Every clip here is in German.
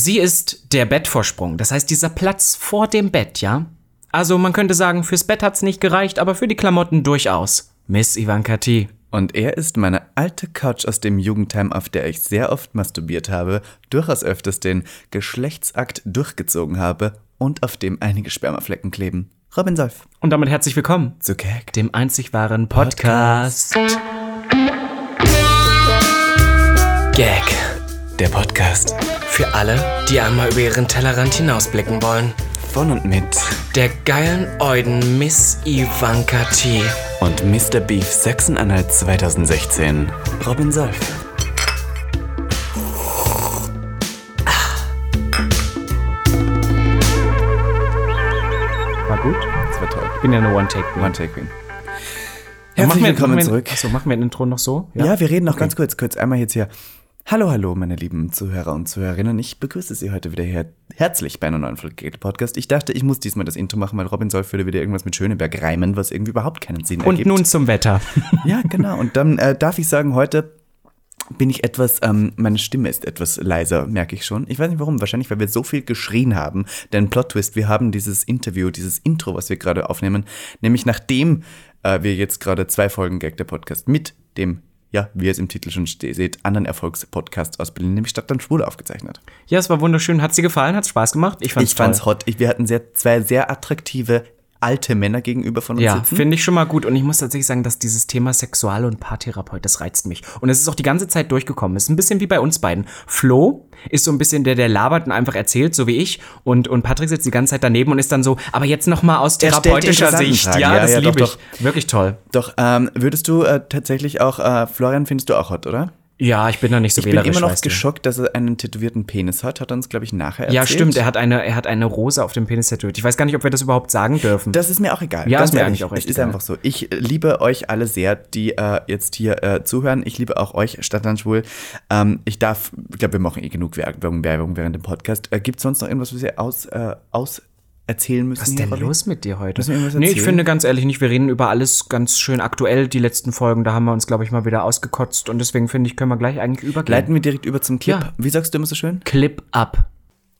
Sie ist der Bettvorsprung, das heißt dieser Platz vor dem Bett, ja? Also man könnte sagen, fürs Bett hat's nicht gereicht, aber für die Klamotten durchaus. Miss Ivanka T. Und er ist meine alte Couch aus dem Jugendheim, auf der ich sehr oft masturbiert habe, durchaus öfters den Geschlechtsakt durchgezogen habe und auf dem einige Spermaflecken kleben. Robin Solf. Und damit herzlich willkommen Zu Gag. dem einzig wahren Podcast. Gag. Der Podcast. Für alle, die einmal über ihren Tellerrand hinausblicken wollen. Von und mit Der geilen Euden Miss Ivanka T. und Mr. Beef Sachsen-Anhalt 2016. Robin Solf. War gut? Das war toll. Ich bin ja eine One-Take-Queen. One Take Queen. Machen Herzlich wir- willkommen zurück. Achso, machen wir ein Intro noch so? Ja, wir reden noch ganz kurz, kurz einmal jetzt hier. Hallo, hallo, meine lieben Zuhörer und Zuhörerinnen. Ich begrüße Sie heute wieder her herzlich bei einer neuen Folge Podcast. Ich dachte, ich muss diesmal das Intro machen, weil Robin würde wieder irgendwas mit Schöneberg reimen, was irgendwie überhaupt keinen Sinn Und ergibt. nun zum Wetter. Ja, genau. Und dann äh, darf ich sagen, heute bin ich etwas, ähm, meine Stimme ist etwas leiser, merke ich schon. Ich weiß nicht warum, wahrscheinlich, weil wir so viel geschrien haben. Denn Plot Twist, wir haben dieses Interview, dieses Intro, was wir gerade aufnehmen, nämlich nachdem äh, wir jetzt gerade zwei Folgen Gag der Podcast mit dem, ja, wie ihr es im Titel schon seht, anderen Erfolgspodcast aus Berlin, nämlich Stadtland Schwule aufgezeichnet. Ja, es war wunderschön. Hat sie gefallen? Hat Spaß gemacht? Ich fand's ich fand's hot. Ich, wir hatten sehr, zwei sehr attraktive alte Männer gegenüber von uns Ja, sitzen. finde ich schon mal gut. Und ich muss tatsächlich sagen, dass dieses Thema Sexual- und Paartherapeut, das reizt mich. Und es ist auch die ganze Zeit durchgekommen. Es ist ein bisschen wie bei uns beiden. Flo ist so ein bisschen der, der labert und einfach erzählt, so wie ich. Und, und Patrick sitzt die ganze Zeit daneben und ist dann so, aber jetzt noch mal aus Er therapeutischer Sicht. Ja, Ja, das ja, liebe doch, ich. Wirklich toll. Doch, ähm, würdest du äh, tatsächlich auch, äh, Florian findest du auch hot, oder? Ja, ich bin da nicht so Ich bin wählerisch. immer noch weißt du. geschockt, dass er einen tätowierten Penis hat. Hat er uns, glaube ich, nachher erzählt. Ja, stimmt. Er hat eine, er hat eine Rose auf dem Penis tätowiert. Ich weiß gar nicht, ob wir das überhaupt sagen dürfen. Das ist mir auch egal. Ja, Ganz ist mir eigentlich auch Es echt ist einfach so. Ich liebe euch alle sehr, die äh, jetzt hier äh, zuhören. Ich liebe auch euch, Stadtland Schwul. Ähm, ich darf, ich glaube, wir machen eh genug Werbung, Werbung während dem Podcast. Äh, Gibt es sonst noch irgendwas, was wir aus, äh, aus erzählen müssen? Was ist denn los mit dir heute? Nee, ich finde ganz ehrlich nicht, wir reden über alles ganz schön aktuell. Die letzten Folgen, da haben wir uns, glaube ich, mal wieder ausgekotzt. Und deswegen finde ich, können wir gleich eigentlich übergehen. Leiten wir direkt über zum Clip. Ja. Wie sagst du immer so schön? Clip up.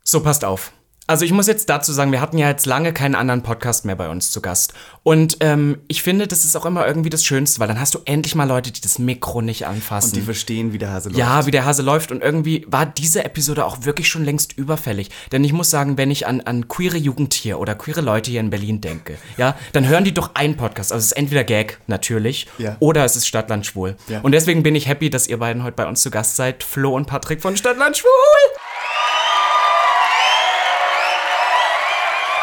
So, passt auf. Also ich muss jetzt dazu sagen, wir hatten ja jetzt lange keinen anderen Podcast mehr bei uns zu Gast. Und ähm, ich finde, das ist auch immer irgendwie das Schönste, weil dann hast du endlich mal Leute, die das Mikro nicht anfassen. Die verstehen, wie der Hase läuft. Ja, wie der Hase läuft. Und irgendwie war diese Episode auch wirklich schon längst überfällig. Denn ich muss sagen, wenn ich an, an queere Jugend hier oder queere Leute hier in Berlin denke, ja, dann hören die doch einen Podcast. Also es ist entweder Gag, natürlich, Ja. oder es ist Stadtland Schwul. Ja. Und deswegen bin ich happy, dass ihr beiden heute bei uns zu Gast seid. Flo und Patrick von Stadtland Schwul.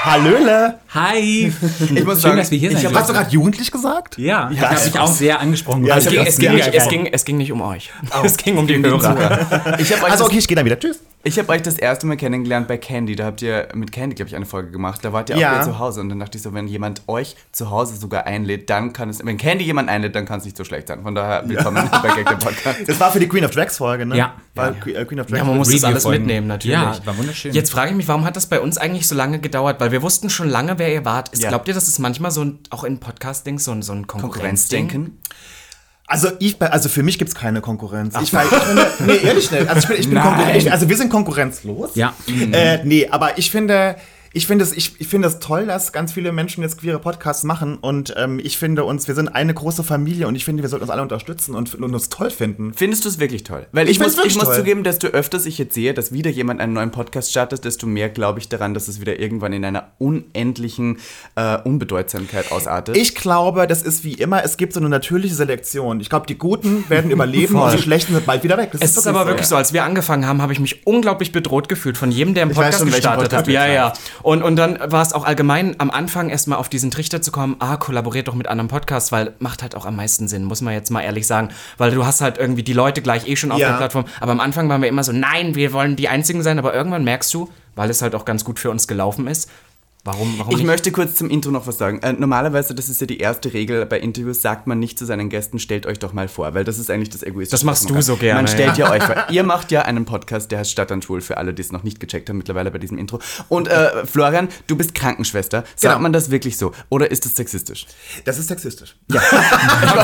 Hallöle! Hi! Ich muss Schön, sagen, dass wir hier ich hab- Hast du gerade jugendlich gesagt? Ja, ich Ja, habe mich auch sehr angesprochen. Ja, Es das ging, nicht, ja. es, ging, es ging nicht um euch. Es ging um die den Hörer. Ich habe euch, Also das- okay, ich gehe dann wieder. Tschüss. Ich hab euch das erste Mal kennengelernt bei Candy. Da habt ihr mit Candy, glaube ich, eine Folge gemacht. Da wart ihr auch Ja. wieder zu Hause. Und dann dachte ich so, wenn jemand euch zu Hause sogar einlädt, dann kann es. Wenn Candy jemand einlädt, dann kann es nicht so schlecht sein. Von daher willkommen bei Gag der Podcast. Das war für die Queen of Drags Folge, ne? Ja. War Que- äh, Queen of Drags. Ja, man muss das alles Review-Folgen. mitnehmen, natürlich. Ja, war wunderschön. Jetzt frage ich mich, warum hat das bei uns eigentlich so lange gedauert? Weil wir wussten schon lange, wer ihr wart. Ist, Ja. Glaubt ihr, das ist manchmal so ein, auch in Podcasting so ein, so ein Konkurrenzding? Konkurrenzdenken. Also, ich, also für mich gibt es keine Konkurrenz. Ich, war- ich finde, nee, ehrlich nicht. Also, ich bin, ich bin Nein. Konkurren- ich, also wir sind konkurrenzlos. Ja. Äh, nee, aber ich finde, ich finde es ich, ich finde es toll, dass ganz viele Menschen jetzt queere Podcasts machen und ähm, ich finde uns, wir sind eine große Familie und ich finde, wir sollten uns alle unterstützen und, und uns toll finden. Findest du es wirklich toll? Weil ich, Ich muss, ich muss toll. zugeben, desto öfters ich jetzt sehe, dass wieder jemand einen neuen Podcast startet, desto mehr glaube ich daran, dass es wieder irgendwann in einer unendlichen äh, Unbedeutsamkeit ausartet. Ich glaube, das ist wie immer, es gibt so eine natürliche Selektion. Ich glaube, die Guten werden überleben und die Schlechten sind bald wieder weg. Das Es ist aber wirklich so, als wir angefangen haben, habe ich mich unglaublich bedroht gefühlt von jedem, der einen Podcast schon, gestartet Podcast hat. Ja, ja. Und, und dann war es auch allgemein am Anfang erstmal auf diesen Trichter zu kommen, ah, kollaboriert doch mit anderen Podcasts, weil macht halt auch am meisten Sinn, muss man jetzt mal ehrlich sagen. Weil du hast halt irgendwie die Leute gleich eh schon auf Ja. der Plattform. Aber am Anfang waren wir immer so, nein, wir wollen die Einzigen sein. Aber irgendwann merkst du, weil es halt auch ganz gut für uns gelaufen ist, Warum, warum Ich nicht? möchte kurz zum Intro noch was sagen. Äh, normalerweise, das ist ja die erste Regel bei Interviews, sagt man nicht zu seinen Gästen, stellt euch doch mal vor, weil das ist eigentlich das Egoistische. Das machst du so gerne, Man stellt ja ja. euch vor. Ihr macht ja einen Podcast, der heißt Stadt und Schwul, für alle, die es noch nicht gecheckt haben mittlerweile bei diesem Intro. Und äh, Florian, du bist Krankenschwester. Sagt Genau. man das wirklich so? Oder ist das sexistisch? Das ist sexistisch.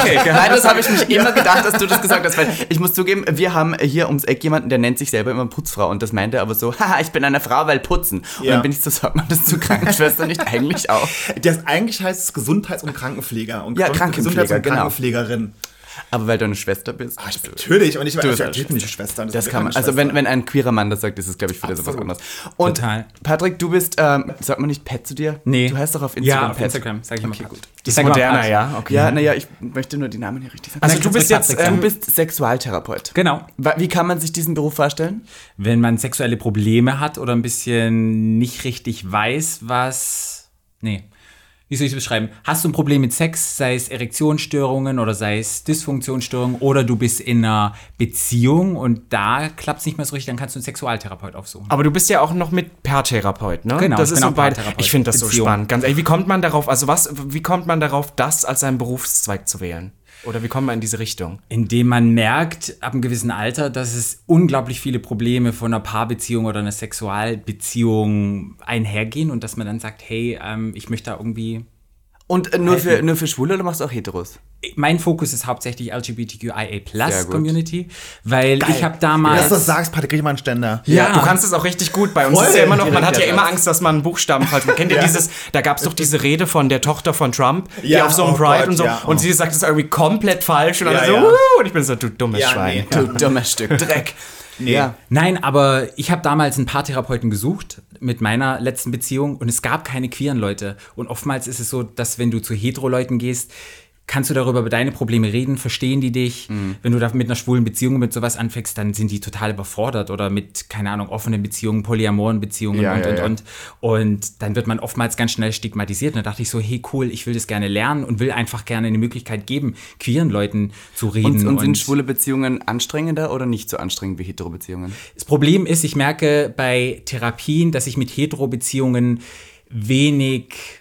Okay, Nein, das habe ich mich immer gedacht, dass du das gesagt hast, weil ich muss zugeben, wir haben hier ums Eck jemanden, der nennt sich selber immer Putzfrau und das meint er aber so, haha, ich bin eine Frau, weil putzen. Und Ja. dann bin ich so, sagt man das zu Krankenschwester nicht eigentlich auch? Das eigentlich heißt es Gesundheits- und Krankenpfleger. Und Ja, Gesundheits- und genau. Krankenpflegerin. Aber weil du eine Schwester bist. Ah, ich, natürlich. Und ich, Du bist ich, bin nicht Schwester. Das kann man. Also wenn, wenn ein queerer Mann das sagt, ist es, glaube ich, was Absolut. anderes. Und Total. Patrick, du bist, ähm, sagt man nicht Pet zu dir? Nee. Du heißt doch auf Instagram Ja, auf Pet. Instagram, sag ich immer. Okay, Pat. gut. das ist moderner, Pat. ja? Okay. Ja, naja, ich möchte nur die Namen hier richtig sagen. Also Nein, du bist jetzt, Patrick, ähm, du bist Sexualtherapeut. Genau. Wie kann man sich diesen Beruf vorstellen? Wenn man sexuelle Probleme hat oder ein bisschen nicht richtig weiß, was. Nee. Wie soll ich es beschreiben? Hast du ein Problem mit Sex, sei es Erektionsstörungen oder sei es Dysfunktionsstörungen oder du bist in einer Beziehung und da klappt es nicht mehr so richtig, dann kannst du einen Sexualtherapeut aufsuchen. Aber du bist ja auch noch mit Paartherapeut, ne? Genau, das ist bin so auch beide. Ich finde das so Beziehung. spannend. Ganz ehrlich, wie kommt man darauf, also was, wie kommt man darauf, das als seinen Berufszweig zu wählen? Oder wie kommt man in diese Richtung? Indem man merkt, ab einem gewissen Alter, dass es unglaublich viele Probleme von einer Paarbeziehung oder einer Sexualbeziehung einhergehen und dass man dann sagt, hey, ähm, ich möchte da irgendwie. Und äh, nur, für, nur für Schwule oder machst du auch Heteros? Mein Fokus ist hauptsächlich LGBTQIA Plus. Community, weil ich habe Dass damals. du das sagst, Patrick, krieg ich mal einen Ständer. Ja. Du kannst es auch richtig gut. Bei uns Voll. ist ja immer noch, man hat ja immer. Angst, dass man einen Buchstaben falsch macht. Kennt ihr Ja. dieses, da gab es doch diese Rede von der Tochter von Trump, die Ja, auf so einem oh Pride Gott, und so, ja, oh. und sie sagt es irgendwie komplett falsch und Ja, alle so, ja. "Uh", und ich bin so, du dummes Ja, Schwein. nee. Du dummes Stück Dreck. Nee. Ja. Nein, aber ich habe damals einen Paartherapeuten gesucht mit meiner letzten Beziehung und es gab keine queeren Leute. Und oftmals ist es so, dass wenn du zu hetero-Leuten gehst, kannst du darüber über deine Probleme reden, verstehen die dich. Wenn du da mit einer schwulen Beziehung mit sowas anfängst, dann sind die total überfordert oder mit, keine Ahnung, offenen Beziehungen, polyamoren Beziehungen Ja, und, ja, und, ja. und. Und dann wird man oftmals ganz schnell stigmatisiert. Und da dachte ich so, hey cool, ich will das gerne lernen und will einfach gerne eine Möglichkeit geben, queeren Leuten zu reden. Und, und sind schwule Beziehungen anstrengender oder nicht so anstrengend wie hetero Beziehungen? Das Problem ist, ich merke bei Therapien, dass ich mit Hetero-Beziehungen wenig mh,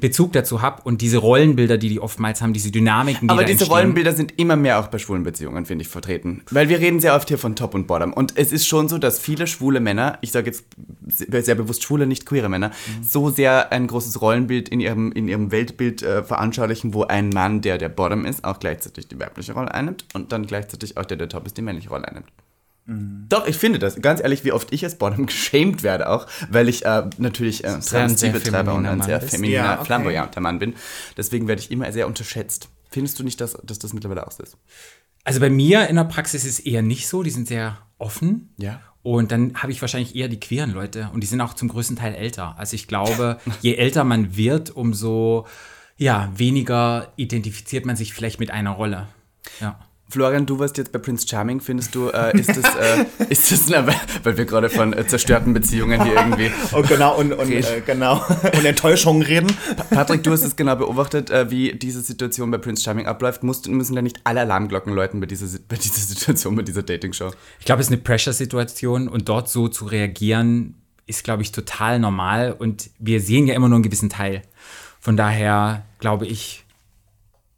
Bezug dazu habe und diese Rollenbilder, die die oftmals haben, diese Dynamiken, die Aber diese entstehen. Rollenbilder sind immer mehr auch bei schwulen Beziehungen, finde ich, vertreten. Weil wir reden sehr oft hier von Top und Bottom. Und es ist schon so, dass viele schwule Männer, ich sage jetzt sehr sehr bewusst schwule, nicht queere Männer, Mhm. so sehr ein großes Rollenbild in ihrem, in ihrem Weltbild äh, veranschaulichen, wo ein Mann, der der Bottom ist, auch gleichzeitig die weibliche Rolle einnimmt und dann gleichzeitig auch der, der Top ist, die männliche Rolle einnimmt. Mhm. Doch, ich finde das. Ganz ehrlich, wie oft ich als Bottom geschämt werde auch, weil ich äh, natürlich äh, Sehr- ein sehr Travestie betreibe und femininer ein Mann sehr femininer, Ja, okay. flamboyanter Mann bin. Deswegen werde ich immer sehr unterschätzt. Findest du nicht, dass, dass das mittlerweile auch so ist? Also bei mir in der Praxis ist es eher nicht so, die sind sehr offen. Ja. Und dann habe ich wahrscheinlich eher die queeren Leute und die sind auch zum größten Teil älter. Also ich glaube, je älter man wird, umso ja, weniger identifiziert man sich vielleicht mit einer Rolle. Ja. Florian, du warst jetzt bei Prince Charming. Findest du, äh, ist das, äh, ist das na, weil, wir gerade von äh, zerstörten Beziehungen hier irgendwie. Und genau, und, und, äh, genau, und Enttäuschungen reden. Patrick, du hast es genau beobachtet, äh, wie diese Situation bei Prince Charming abläuft. Musst, müssen da nicht alle Alarmglocken läuten bei dieser, bei dieser Situation, bei dieser Dating-Show? Ich glaube, es ist eine Pressure-Situation und dort so zu reagieren, ist, glaube ich, total normal. Und wir sehen ja immer nur einen gewissen Teil. Von daher glaube ich,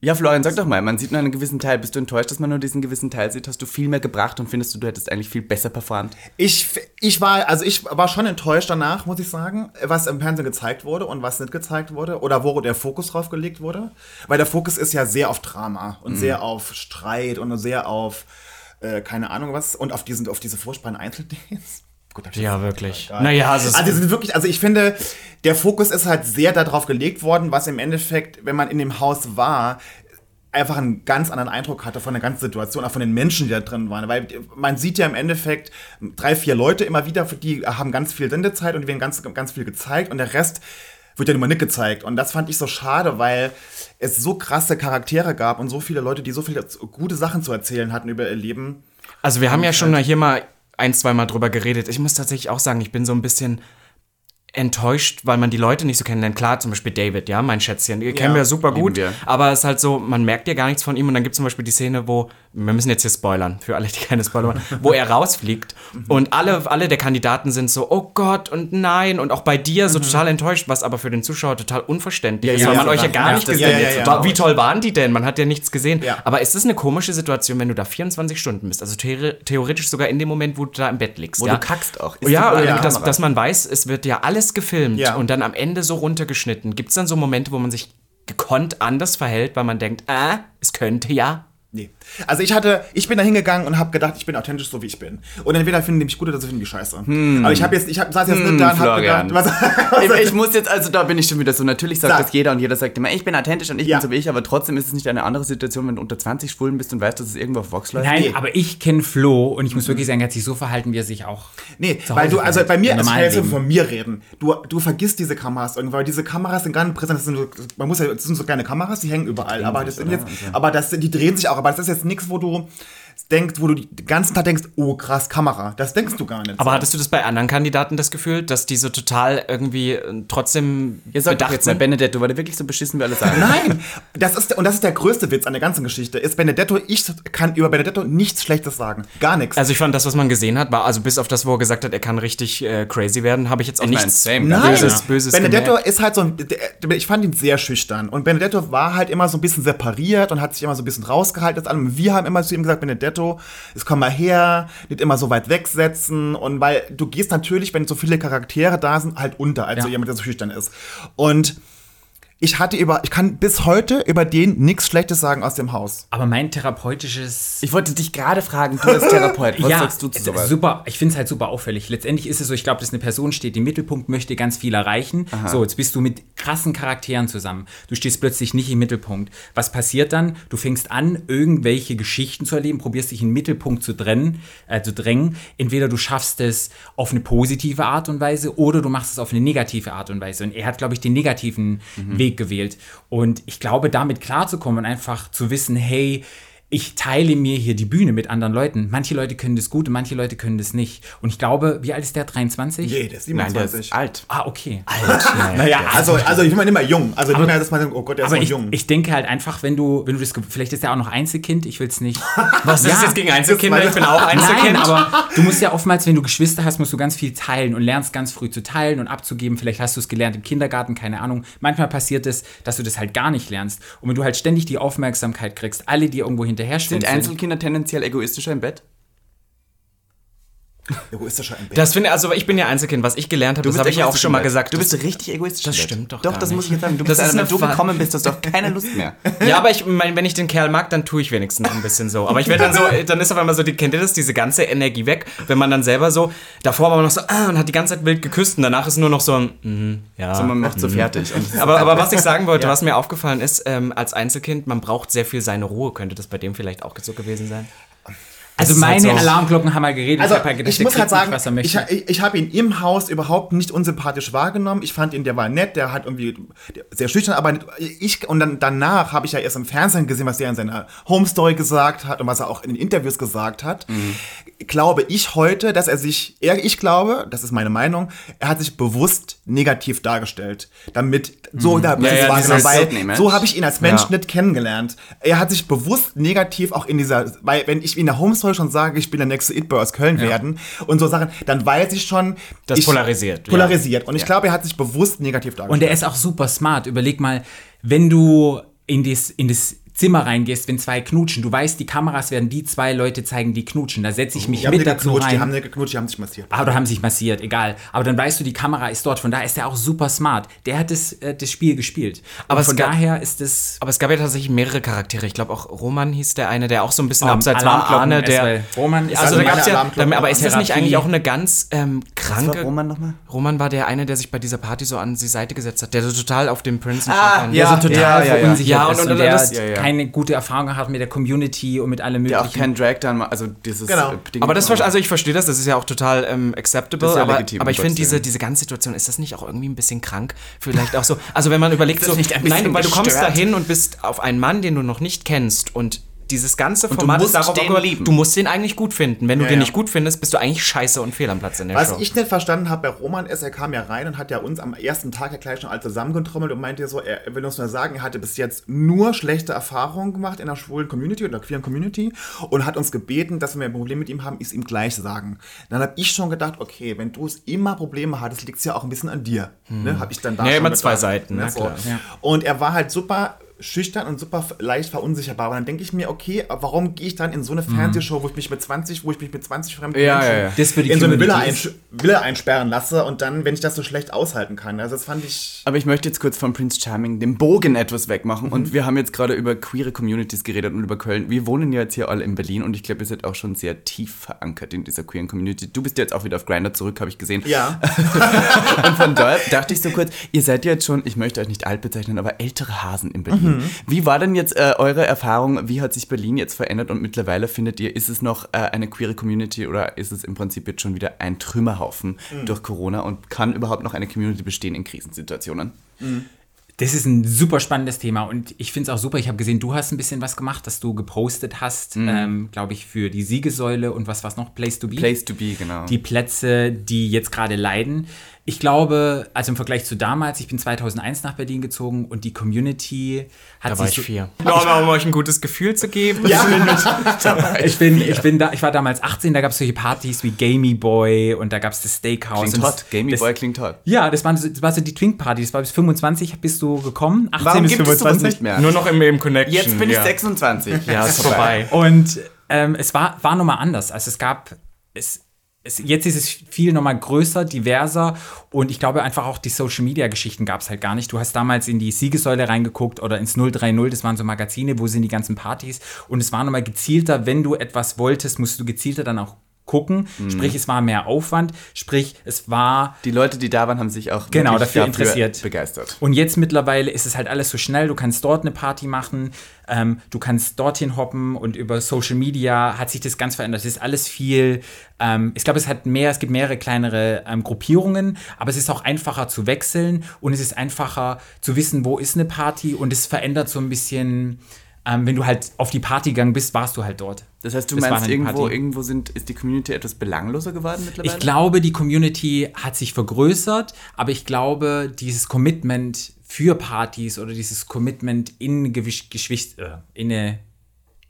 Ja, Florian, sag doch mal, man sieht nur einen gewissen Teil. Bist du enttäuscht, dass man nur diesen gewissen Teil sieht? Hast du viel mehr gebracht und findest du, du hättest eigentlich viel besser performt? Ich, ich war, also ich war schon enttäuscht danach, muss ich sagen, was im Fernsehen gezeigt wurde und was nicht gezeigt wurde oder wo der Fokus drauf gelegt wurde. Weil der Fokus ist ja sehr auf Drama und sehr auf Streit und sehr auf, äh, keine Ahnung was, und auf, diesen, auf diese furchtbaren Einzeldates. Gut, Ja, wirklich. Naja, also es- also die sind wirklich, also ich finde, der Fokus ist halt sehr darauf gelegt worden, was im Endeffekt, wenn man in dem Haus war, einfach einen ganz anderen Eindruck hatte von der ganzen Situation, auch von den Menschen, die da drin waren. Weil man sieht ja im Endeffekt drei, vier Leute immer wieder, die haben ganz viel Sendezeit und die werden ganz, ganz viel gezeigt und der Rest wird ja immer nicht gezeigt. Und das fand ich so schade, weil es so krasse Charaktere gab und so viele Leute, die so viele gute Sachen zu erzählen hatten über ihr Leben. Also wir haben ja schon hier mal ein, zwei Mal drüber geredet. Ich muss tatsächlich auch sagen, ich bin so ein bisschen enttäuscht, weil man die Leute nicht so kennenlernt. Klar, zum Beispiel David, ja, mein Schätzchen, die kennen wir super gut, wir. aber es ist halt so, man merkt ja gar nichts von ihm und dann gibt es zum Beispiel die Szene, wo, wir müssen jetzt hier spoilern, für alle, die keine Spoiler machen, wo er rausfliegt und alle, alle der Kandidaten sind so, oh Gott und nein und auch bei dir so total enttäuscht, was aber für den Zuschauer total unverständlich ist, ja, weil man ja, euch ja ja, gar ja, nicht das- gesehen ja, ja, ja. War- Wie toll waren die denn? Man hat ja nichts gesehen. Ja. Aber ist das eine komische Situation, wenn du da 24 Stunden bist? Also theore- theoretisch sogar in dem Moment, wo du da im Bett liegst. Wo ja? du kackst auch. Ist ja, ja. Kamera. dass man weiß, es wird ja alles gefilmt Ja. und dann am Ende so runtergeschnitten. Gibt es dann so Momente, wo man sich gekonnt anders verhält, weil man denkt, ah, es könnte ja. Nee. Also ich hatte, ich bin da hingegangen und habe gedacht, ich bin authentisch, so wie ich bin. Und entweder finden die mich gut oder sie finden die scheiße. Aber ich habe jetzt, ich hab, saß jetzt nicht da und habe gedacht, was, ich, ich muss jetzt, also da bin ich schon wieder so, natürlich sagt Sag. das jeder und jeder sagt immer, ich bin authentisch und ich Ja. bin so wie ich, aber trotzdem ist es nicht eine andere Situation, wenn du unter 20 Schwulen bist und weißt, dass es irgendwo auf Vox läuft. Nein, Nee. aber ich kenne Flo und ich muss wirklich sagen, er hat sich so verhalten, wie er sich auch. Nee, zu weil du, also bei mir, jetzt Leben. von mir reden. Du, du vergisst diese Kameras irgendwann, weil diese Kameras sind gar nicht präsent. Das sind so, man muss ja, das sind so kleine Kameras, die hängen überall. aber das sind jetzt, aber das, die drehen sich auch. Aber das ist jetzt nichts, wo du denkst, wo du den ganzen Tag denkst, oh krass, Kamera. Das denkst du gar nicht. Aber so. hattest du das bei anderen Kandidaten das Gefühl, dass die so total irgendwie äh, trotzdem doch bedacht jetzt mal, sind? Benedetto, war der wirklich so beschissen, wie alle sagen? Nein, das ist, und das ist der größte Witz an der ganzen Geschichte. Ist Benedetto, ich kann über Benedetto nichts Schlechtes sagen. Gar nichts. Also ich fand das, was man gesehen hat, war, also bis auf das, wo er gesagt hat, er kann richtig äh, crazy werden, habe ich jetzt auch Ich mein, nichts same, Nein, Böses, Böses Benedetto gemerkt. ist halt so ein, ich fand ihn sehr schüchtern und Benedetto war halt immer so ein bisschen separiert und hat sich immer so ein bisschen rausgehalten. Wir haben immer zu ihm gesagt, Benedetto, jetzt komm mal her, nicht immer so weit wegsetzen und weil du gehst natürlich, wenn so viele Charaktere da sind, halt unter, als so Ja. jemand, der so schüchtern ist. Und ich hatte über, ich kann bis heute über den nichts Schlechtes sagen aus dem Haus. Aber mein therapeutisches Ich wollte dich gerade fragen, du als Therapeut, was sagst du zu es- sowas? super. Ich finde es halt super auffällig. Letztendlich ist es so, ich glaube, dass eine Person steht im Mittelpunkt, möchte ganz viel erreichen. So, jetzt bist du mit krassen Charakteren zusammen. Du stehst plötzlich nicht im Mittelpunkt. Was passiert dann? Du fängst an, irgendwelche Geschichten zu erleben, probierst dich in den Mittelpunkt zu drängen, äh, zu drängen. Entweder du schaffst es auf eine positive Art und Weise oder du machst es auf eine negative Art und Weise. Und er hat, glaube ich, den negativen Weg gewählt. Und ich glaube, damit klarzukommen und einfach zu wissen, hey, ich teile mir hier die Bühne mit anderen Leuten. Manche Leute können das gut und manche Leute können das nicht. Und ich glaube, wie alt ist der? 23? Nee, der ist Nein, der 27. ist alt. Ah, okay. naja, also, also ich bin immer jung. Also nicht mehr, dass man denkt, oh Gott, der ist Aber noch ich, jung. ich denke halt einfach, wenn du, wenn du das, vielleicht ist er auch noch Einzelkind, ich will es nicht. Was ist Ja, jetzt gegen Einzelkinder? Ich bin auch Einzelkind. Nein, aber du musst ja oftmals, wenn du Geschwister hast, musst du ganz viel teilen und lernst ganz früh zu teilen und abzugeben. Vielleicht hast du es gelernt im Kindergarten, keine Ahnung. Manchmal passiert es, dass du das halt gar nicht lernst. Und wenn du halt ständig die Aufmerksamkeit kriegst, alle, die irgendwo hinterher Sind sind, Einzelkinder tendenziell egoistischer im Bett? Egoistischer Bett. Das finde also ich bin ja Einzelkind, was ich gelernt habe, das habe ich ja auch schon mal gesagt. Du bist das- richtig egoistisch. das stimmt doch Doch, das muss ich nicht. jetzt sagen. Du Das bist ist einer, eine wenn du gekommen bist, hast du auch keine Lust mehr. Ja, aber ich meine, wenn ich den Kerl mag, dann tue ich wenigstens ein bisschen so. Aber ich werde dann so, dann ist auf einmal so, die, kennt ihr das, diese ganze Energie weg, wenn man dann selber so, davor war man noch so, ah, und hat die ganze Zeit wild geküsst und danach ist nur noch so ein, mhm, ja. So, man macht so fertig. Und aber, aber was ich sagen wollte, was mir aufgefallen ist, ähm, als Einzelkind, man braucht sehr viel seine Ruhe. Könnte das bei dem vielleicht auch so gewesen sein? Also halt meine so. Alarmglocken haben mal geredet. Also, hab halt gedacht, ich muss halt nicht, sagen, er ich, ich, ich habe ihn im Haus überhaupt nicht unsympathisch wahrgenommen. Ich fand ihn, der war nett, der hat irgendwie sehr schüchtern, aber nicht- ich, und dann danach habe ich ja erst im Fernsehen gesehen, was der in seiner Home Story gesagt hat und was er auch in den Interviews gesagt hat. Glaube ich heute, dass er sich, er, ich glaube, das ist meine Meinung, er hat sich bewusst negativ dargestellt, damit so da Ja, ja, wahrgenommen, weil so habe ich ihn als Mensch Ja. nicht kennengelernt. Er hat sich bewusst negativ auch in dieser, weil wenn ich in der Home Story schon sage, ich will der nächste It-Boy aus Köln werden und so Sachen, dann weiß ich schon, Das ich, polarisiert, ja. Polarisiert. Und ich glaube, er hat sich bewusst negativ dargestellt. Und er ist auch super smart. Überleg mal, wenn du in das, in das Zimmer reingehst, wenn zwei knutschen, du weißt, die Kameras werden die zwei Leute zeigen, die knutschen. Da setze ich mich die haben mit dazu geknutscht, die rein. haben nicht geknutscht, die haben sich massiert. Ah, oder haben sich massiert, egal. Aber dann weißt du, die Kamera ist dort. Von daher ist er auch super smart. Der hat das, äh, das Spiel gespielt. Aber es von gab- daher ist es. Aber es gab ja tatsächlich mehrere Charaktere. Ich glaube auch Roman hieß der eine, der auch so ein bisschen Oh, abseits war. Arne, der. Roman ist also also da gab's ja, aber ist das nicht eigentlich auch eine ganz ähm, Was kranke. war Roman nochmal? Roman war der eine, der sich bei dieser Party so an die Seite gesetzt hat, der so total auf dem Prinzen Ah, stand. ja. der so total ja, ja. verunsichert Ja, und- ist und- und, und der das- ja, ja. Keine gute Erfahrung hat mit der Community und mit allem Der möglichen. auch kein Drag dann, also dieses Genau. äh, Ding. Aber das, also ich verstehe das, das ist ja auch total ähm, acceptable, Das ist ja aber, legitim, aber ich finde diese, diese ganze Situation, ist das nicht auch irgendwie ein bisschen krank? Vielleicht auch so, also wenn man überlegt, Ist das so, nicht ein bisschen nein, weil du kommst dahin und bist auf einen Mann, den du noch nicht kennst und dieses ganze Format ist darauf den lieben. du musst den eigentlich gut finden. Wenn du Ja, den ja. nicht gut findest, bist du eigentlich scheiße und fehl am Platz in der Was Show. ich nicht verstanden habe bei Roman ist, er kam ja rein und hat ja uns am ersten Tag ja gleich schon alle zusammengetrommelt und meinte so, er will uns nur sagen, er hatte bis jetzt nur schlechte Erfahrungen gemacht in der schwulen Community oder queeren Community und hat uns gebeten, dass wenn wir ein Problem mit ihm haben, es ihm gleich sagen. Dann habe ich schon gedacht, okay, wenn du es immer Probleme hattest, liegt es ja auch ein bisschen an dir. Ne? Habe ich dann da Ja, schon immer gedacht. zwei Seiten, Ne? na So. Ja. Und er war halt super schüchtern und super leicht verunsicherbar. Und dann denke ich mir, okay, warum gehe ich dann in so eine Fernsehshow, wo ich mich mit 20, wo ich mich mit 20 fremden Ja, Menschen ja, ja. In so eine Villa, einsch Villa einsperren lasse und dann, wenn ich das so schlecht aushalten kann. Also das fand ich. Aber ich möchte jetzt kurz von Prince Charming den Bogen etwas wegmachen. Mhm. Und wir haben jetzt gerade über queere Communities geredet und über Köln. Wir wohnen ja jetzt hier alle in Berlin und ich glaube, ihr seid auch schon sehr tief verankert in dieser queeren Community. Du bist ja jetzt auch wieder auf Grindr zurück, habe ich gesehen. Ja. Und von dort dachte ich so kurz, ihr seid ja jetzt schon, ich möchte euch nicht alt bezeichnen, aber ältere Hasen in Berlin. Wie war denn jetzt äh, eure Erfahrung? Wie hat sich Berlin jetzt verändert und mittlerweile findet ihr, ist es noch äh, eine queere Community oder ist es im Prinzip jetzt schon wieder ein Trümmerhaufen durch Corona und kann überhaupt noch eine Community bestehen in Krisensituationen? Das ist ein super spannendes Thema und ich finde es auch super. Ich habe gesehen, du hast ein bisschen was gemacht, dass du gepostet hast, ähm, glaube ich, für die Siegessäule und was war's noch? Place to be. Place to be, genau. die Plätze, die jetzt gerade leiden. Ich glaube, also im Vergleich zu damals, ich bin 2001 nach Berlin gezogen und die Community hat Da war sich ich so, vier. Nur um euch ein gutes Gefühl zu geben. ich bin, ich bin da, ich war damals 18, da gab es solche Partys wie Gamey Boy und da gab es das Steakhouse. klingt und hot. das- Gamey das, Boy klingt hot. Ja, das war, so, das war so die Twink-Party. Das war bis 25 bist du gekommen. 18 Warum bis gibt es sowas 25. nicht mehr? Nur noch im, im Connection. Jetzt bin ich ja. 26. Ja, ist vorbei. Und ähm, es war, war nochmal anders. Also es gab, es, es, jetzt ist es viel nochmal größer, diverser und ich glaube einfach auch die Social-Media-Geschichten gab es halt gar nicht. Du hast damals in die Siegessäule reingeguckt oder ins 030, das waren so Magazine, wo sind die ganzen Partys und es war nochmal gezielter, wenn du etwas wolltest, musst du gezielter dann auch gucken. Sprich, es war mehr Aufwand, sprich, es war Die Leute, die da waren, haben sich auch Genau, wirklich dafür interessiert. begeistert. Und jetzt mittlerweile ist es halt alles so schnell. Du kannst dort eine Party machen, ähm, du kannst dorthin hoppen und über Social Media hat sich das ganz verändert. Es ist alles viel. Ähm, ich glaube, es hat mehr, es gibt mehrere kleinere ähm, Gruppierungen, aber es ist auch einfacher zu wechseln und es ist einfacher zu wissen, wo ist eine Party und es verändert so ein bisschen. Ähm, wenn du halt auf die Party gegangen bist, warst du halt dort. Das heißt, du Das meinst, irgendwo, Party. irgendwo sind, ist die Community etwas belangloser geworden mittlerweile? Ich glaube, die Community hat sich vergrößert, aber ich glaube, dieses Commitment für Partys oder dieses Commitment in Gewicht, Geschwicht, äh, in eine,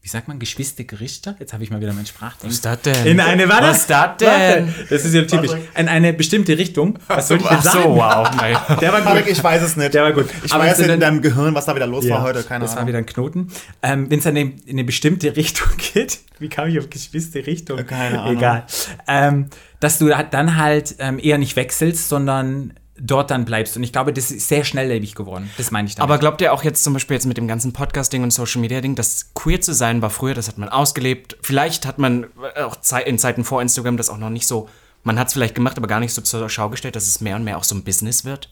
wie sagt man, geschwiste Gerichte? Jetzt habe ich mal wieder mein Sprachding. Was ist das denn? In eine, warte, Was ist das denn? Warte, das ist ja typisch. In eine bestimmte Richtung. Was soll ich denn Ach so, sagen? wow. Nein. Der war gut. ich weiß es nicht. Der war gut. Ich Aber weiß nicht in deinem Gehirn, was da wieder los Ja, war heute, keine das war Ahnung. wieder ein Knoten. Ähm, Wenn es dann in, in eine bestimmte Richtung geht, wie kam ich auf geschwiste Richtung? Keine Ahnung. Egal. Ähm, dass du dann halt ähm, eher nicht wechselst, sondern dort dann bleibst. Und ich glaube, das ist sehr schnelllebig geworden. Das meine ich damit. Aber glaubt ihr auch jetzt zum Beispiel jetzt mit dem ganzen Podcasting und Social Media Ding, dass queer zu sein war früher, das hat man ausgelebt. Vielleicht hat man auch Zei- in Zeiten vor Instagram das auch noch nicht so, man hat es vielleicht gemacht, aber gar nicht so zur Schau gestellt, dass es mehr und mehr auch so ein Business wird.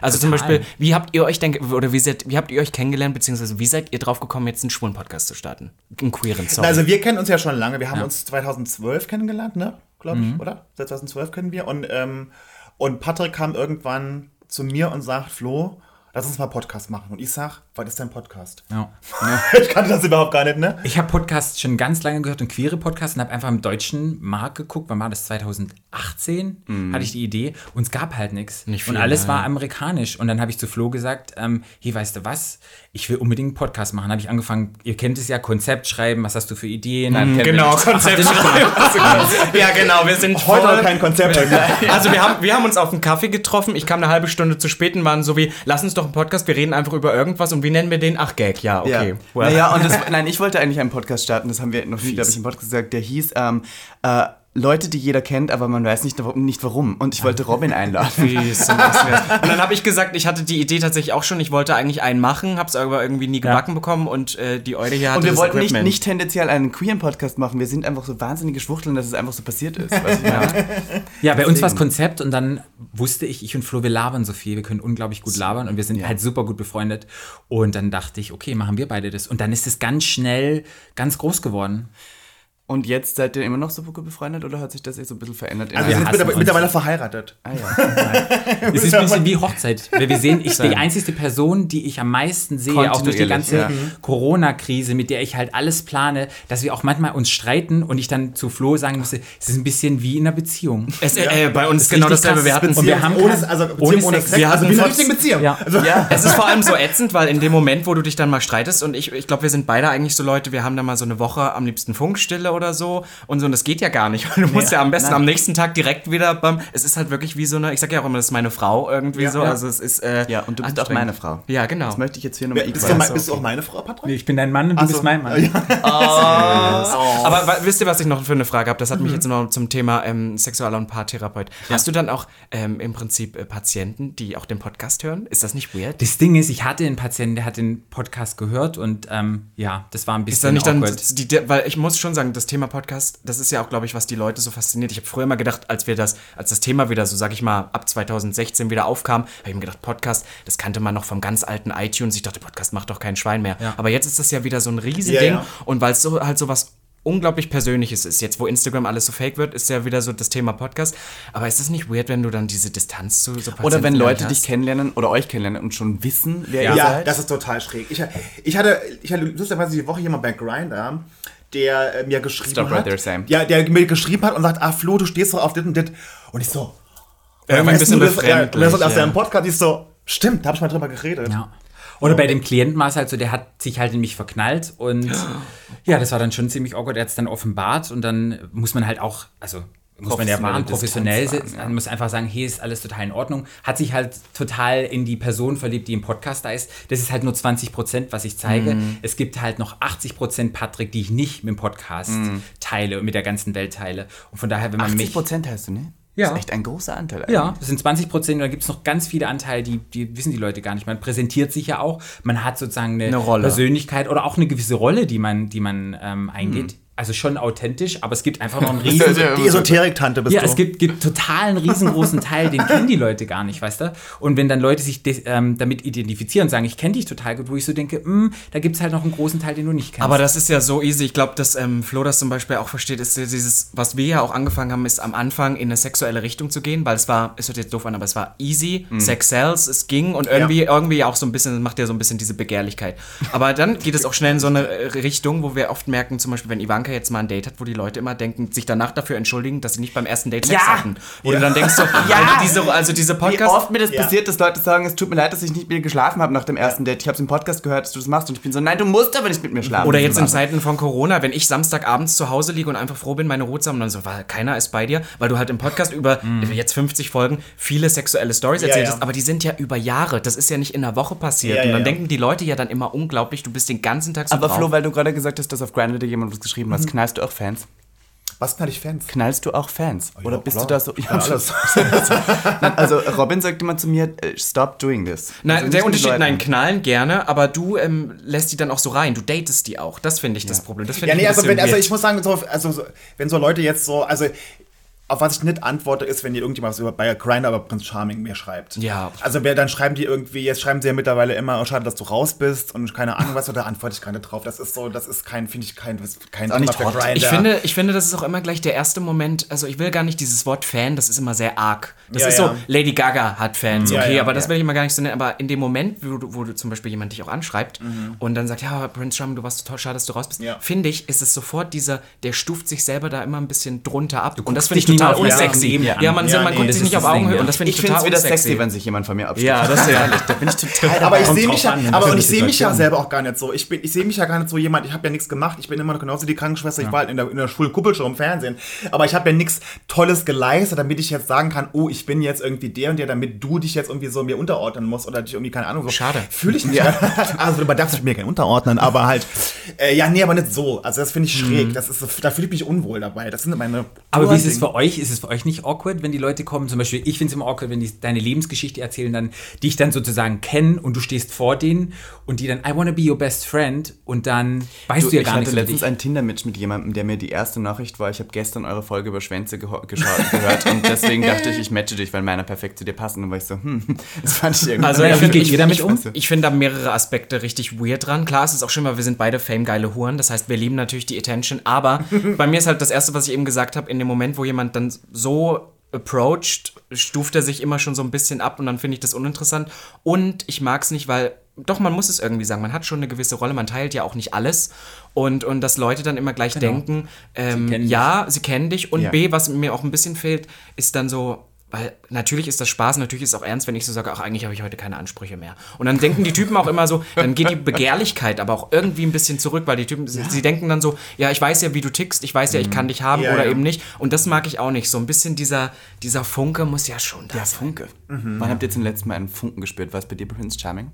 Also zum Total. Beispiel, wie habt ihr euch denn, oder wie, seid, wie habt ihr euch kennengelernt, beziehungsweise wie seid ihr drauf gekommen, jetzt einen schwulen Podcast zu starten? Einen queeren, sorry. Also wir kennen uns ja schon lange. Wir haben uns 2012 kennengelernt, ne? Glaube ich, oder? Seit 2012 kennen wir. Und, ähm, und Patrick kam irgendwann zu mir und sagt, Flo, lass uns mal Podcast machen. Und ich sag, was ist dein Podcast? ja. ich kannte das überhaupt gar nicht, ne? Ich habe Podcasts schon ganz lange gehört und queere Podcasts und habe einfach im deutschen Markt geguckt. Wann war das? 2018 hatte ich die Idee und es gab halt nichts. Nicht viel, Und alles ja, war ja. amerikanisch. Und dann habe ich zu Flo gesagt, ähm, hey, weißt du was? Ich will unbedingt einen Podcast machen. habe ich angefangen, ihr kennt es ja, Konzept schreiben, was hast du für Ideen? Nein, genau, Konzept schreiben. ja, genau, wir sind Heute voll- kein Konzept. Also wir haben, wir haben uns auf einen Kaffee getroffen. Ich kam eine halbe Stunde zu spät und waren so wie, lass uns doch einen Podcast, wir reden einfach über irgendwas und wie nennen wir den? Ach, Gag, ja, okay. Ja. Well. Naja, und das, nein, ich wollte eigentlich einen Podcast starten, das haben wir noch nie, glaube ich, im Podcast gesagt, der hieß ähm, äh, Leute, die jeder kennt, aber man weiß nicht, nicht warum. Und ich wollte Robin einladen. Fies und dann habe ich gesagt, ich hatte die Idee tatsächlich auch schon. Ich wollte eigentlich einen machen, habe es aber irgendwie nie gebacken bekommen und äh, die Eule hier hatte Und wir das wollten nicht, nicht tendenziell einen queeren Podcast machen. Wir sind einfach so wahnsinnige Schwuchteln, dass es einfach so passiert ist. Ja. Ja, bei uns war es Konzept und dann wusste ich, ich und Flo, wir labern so viel, wir können unglaublich gut labern und wir sind halt super gut befreundet. Und dann dachte ich, okay, machen wir beide das. Und dann ist es ganz schnell ganz groß geworden. Und jetzt seid ihr immer noch so gut befreundet oder hat sich das jetzt so ein bisschen verändert? in Also wir der- sind mittlerweile, uns. mittlerweile verheiratet. ah, ja. Es ist ein bisschen wie Hochzeit. Weil wir sehen, ich die einzige Person, die ich am meisten sehe, auch durch die ganze ja. Corona-Krise, mit der ich halt alles plane, dass wir auch manchmal uns streiten und ich dann zu Flo sagen musste, es ist ein bisschen wie in einer Beziehung. Es, äh, bei uns ist genau dasselbe. Wir hatten Und wir haben ohne, kein- also Beziehung ohne ohne Sex. Sex. Wir also hatten wie eine Beziehung. Ja. Also, ja. Es ist vor allem so ätzend, weil in dem Moment, wo du dich dann mal streitest und ich, ich glaube, wir sind beide eigentlich so Leute, wir haben dann mal so eine Woche am liebsten Funkstille oder so und so und das geht ja gar nicht. Du musst ja am besten nein. am nächsten Tag direkt wieder beim, es ist halt wirklich wie so eine, ich sag ja auch immer, das ist meine Frau irgendwie Ja. so, Ja. also es ist, äh, ja, und du bist auch meine Frau. Ja, genau. Das möchte ich jetzt hier nochmal bist, mein- bist du auch meine Frau, Patrick? Ich bin dein Mann und du bist mein Mann. Aber wa- wisst ihr, was ich noch für eine Frage habe? Das hat mich jetzt noch zum Thema ähm, Sexual- und Paartherapeut. Hast du dann auch ähm, im Prinzip äh, Patienten, die auch den Podcast hören? Ist das nicht weird? Das Ding ist, ich hatte einen Patienten, der hat den Podcast gehört und ähm, ja, das war ein Ist da bisschen nicht dann, awkward. die, der- weil ich muss schon sagen, das Thema Podcast, das ist ja auch, glaube ich, was die Leute so fasziniert. Ich habe früher immer gedacht, als wir das, als das Thema wieder so, sag ich mal, ab 2016 wieder aufkam, habe ich mir gedacht, Podcast, das kannte man noch vom ganz alten iTunes. Ich dachte, Podcast macht doch kein Schwein mehr. Ja. Aber jetzt ist das ja wieder so ein Riesending. Ja, ja. Und weil es so halt so was unglaublich Persönliches ist. Jetzt, wo Instagram alles so fake wird, ist ja wieder so das Thema Podcast. Aber ist das nicht weird, wenn du dann diese Distanz zu so Oder Patienten wenn Leute hast? dich kennenlernen oder euch kennenlernen und schon wissen, wer Ja, ihr seid. das ist total schräg. Ich, ich hatte, ich hatte lustigerweise die Woche jemand bei Grindr, der äh, mir geschrieben Stop right hat. there, Sam. Ja, der mir geschrieben hat und sagt, ah Flo, du stehst doch auf dit und dit. Und ich so, Irgendwie ein bisschen du, das, ja, befremdlich. das ist aus ja. Podcast. Ich so, stimmt, da hab ich mal drüber geredet. Ja. Oder bei dem Klienten war es halt so, der hat sich halt in mich verknallt und ja, das war dann schon ziemlich awkward. Er hat es dann offenbart und dann muss man halt auch, also muss man ja wahren professionell ja. Man muss einfach sagen, hier ist alles total in Ordnung. Hat sich halt total in die Person verliebt, die im Podcast da ist. Das ist halt nur 20 Prozent, was ich zeige. Mhm. Es gibt halt noch 80 Prozent Patrick, die ich nicht mit dem Podcast Mhm. teile und mit der ganzen Welt teile. Und von daher, wenn man 80 mich... Prozent hast du, ne? Ja. Das ist echt ein großer Anteil. Ja, eigentlich. das sind 20 Prozent und da gibt es noch ganz viele Anteile, die, die wissen die Leute gar nicht. Man präsentiert sich ja auch, man hat sozusagen eine, Eine. Persönlichkeit oder auch eine gewisse Rolle, die man, die man ähm, eingeht. Also schon authentisch, aber es gibt einfach noch einen riesen... Die Esoterik-Tante bist Ja, du. es gibt, gibt total einen riesengroßen Teil, den kennen die Leute gar nicht, weißt du? Und wenn dann Leute sich ähm, damit identifizieren und sagen, ich kenne dich total gut, wo ich so denke, "Mm, da gibt es halt noch einen großen Teil, den du nicht kennst. Aber das ist ja so easy. Ich glaube, dass ähm, Flo das zum Beispiel auch versteht, ist dieses, was wir ja auch angefangen haben, ist am Anfang in eine sexuelle Richtung zu gehen, weil es war, es hört jetzt doof an, aber es war easy, Sex sells, es ging und irgendwie, irgendwie auch so ein bisschen, das macht ja so ein bisschen diese Begehrlichkeit. Aber dann geht es auch schnell in so eine äh, Richtung, wo wir oft merken, zum Beispiel, wenn Ivanka jetzt mal ein Date hat, wo die Leute immer denken, sich danach dafür entschuldigen, dass sie nicht beim ersten Date Sex Ja. hatten. Wo du dann denkst so, ja. diese, also diese Wie Podcast. oft mir das Ja. passiert, dass Leute sagen, es tut mir leid, dass ich nicht mit dir geschlafen habe nach dem ersten Date. Ich habe es im Podcast gehört, dass du das machst und ich bin so, nein, du musst aber nicht mit mir schlafen. Oder jetzt in. Zeiten von Corona, wenn ich Samstagabends zu Hause liege und einfach froh bin, meine Ruhe zu haben, und dann so, weil keiner ist bei dir, weil du halt im Podcast über jetzt 50 Folgen viele sexuelle Stories Ja, erzählt ja. hast, aber die sind ja über Jahre. Das ist ja nicht in einer Woche passiert. Ja, und ja, dann ja. denken die Leute ja dann immer unglaublich, du bist den ganzen Tag so Aber drauf. Flo, weil du gerade gesagt hast, dass auf Grindr dir jemand was geschrieben hat, knallst du auch Fans? Was knall ich Fans? Knallst du auch Fans? Oder bist klar. du da so... Ja, alles. Nein, also Robin sagt immer zu mir, äh, stop doing this. Nein, also der Unterschied, nein, knallen gerne, aber du ähm, lässt die dann auch so rein. Du datest die auch. Das finde ich das Problem. Das finde Ja, ich nee, also, wenn, also ich muss sagen, so, also, so, wenn so Leute jetzt so, also auf was ich nicht antworte, ist, wenn dir irgendjemand was über bei Grindr über Prince Charming mir schreibt. Ja. Also wer dann schreiben die irgendwie, jetzt schreiben sie ja mittlerweile immer, oh, schade, dass du raus bist und keine Ahnung was, da antworte ich gar nicht drauf. Das ist so, das ist kein, finde ich kein, kein nicht für hot. Grindr. Ich finde, ich finde, das ist auch immer gleich der erste Moment. Also, ich will gar nicht dieses Wort Fan, das ist immer sehr arg. Das Ja, ist ja. so, Lady Gaga hat Fans, okay, ja, aber das will ich immer gar nicht so nennen. Aber in dem Moment, wo du, wo du zum Beispiel jemand dich auch anschreibt Mhm. und dann sagt, ja, Prince Charming, du warst total schade, dass du raus bist, finde ich, ist es sofort dieser, der stuft sich selber da immer ein bisschen drunter ab. Und das finde ich total unsexy. Ja, an. man, Ja, man nee, guckt sich nicht auf Augenhöhe ja. und das finde ich, Ich finde total es wieder unsexy. sexy, wenn sich jemand von mir abspricht. Ja, das ist ehrlich. Da bin ich total aber ich sehe mich ja, aber und ich sehe mich ja selber auch gar nicht so. Ich bin, ich sehe mich ja gar nicht so jemand. Ich habe ja nichts gemacht. Ich bin immer noch genauso die Krankenschwester. Ich war halt in der, in der Schulkuppelshow im Fernsehen. Aber ich habe ja nichts Tolles geleistet, damit ich jetzt sagen kann, oh, ich bin jetzt irgendwie der und der, damit du dich jetzt irgendwie so mir unterordnen musst oder dich irgendwie keine Ahnung so. Schade. Fühle ich nicht. also man darf sich mir gerne unterordnen, aber halt, äh, ja, nee, aber nicht so. Also das finde ich schräg. Das ist, so- da fühle ich mich unwohl dabei. Das sind meine. Aber wie ist es für euch? Euch, ist es für euch nicht awkward, wenn die Leute kommen? Zum Beispiel, ich finde es immer awkward, wenn die deine Lebensgeschichte erzählen, dann dich dann sozusagen kennen und du stehst vor denen und die dann, I wanna be your best friend und dann weißt du, Du, ja ich gar hatte nichts über letztens ein Tinder-Match mit jemandem, der mir die erste Nachricht war, ich habe gestern eure Folge über Schwänze gehört und deswegen dachte ich, ich matche dich, weil meiner perfekt zu dir passen. Und war ich so, hm, das fand ich irgendwie... Also Ja, ich wie finde geht ihr damit um? Ich finde da mehrere Aspekte richtig weird dran. Klar, es ist auch schon mal, wir sind beide famegeile Huren. Das heißt, wir lieben natürlich die Attention. Aber bei mir ist halt das Erste, was ich eben gesagt habe, in dem Moment, wo jemand dann so approached, stuft er sich immer schon so ein bisschen ab und dann finde ich das uninteressant. Und ich mag es nicht, weil doch, man muss es irgendwie sagen. Man hat schon eine gewisse Rolle, man teilt ja auch nicht alles. Und, und dass Leute dann immer gleich denken, ähm, dich. ja, sie kennen dich. Und Ja. B, was mir auch ein bisschen fehlt, ist dann so, weil natürlich ist das Spaß, natürlich ist es auch ernst, wenn ich so sage, ach, eigentlich habe ich heute keine Ansprüche mehr. Und dann denken die Typen auch immer so, dann geht die Begehrlichkeit aber auch irgendwie ein bisschen zurück, weil die Typen, sie, sie denken dann so, ja, ich weiß ja, wie du tickst, ich weiß ja, ich kann dich haben Ja, oder ja. eben nicht. Und das mag ich auch nicht. So ein bisschen dieser, dieser Funke muss ja schon da Ja, sein. Funke. Wann habt ihr zum letzten Mal einen Funken gespürt? War es bei dir Prince Charming?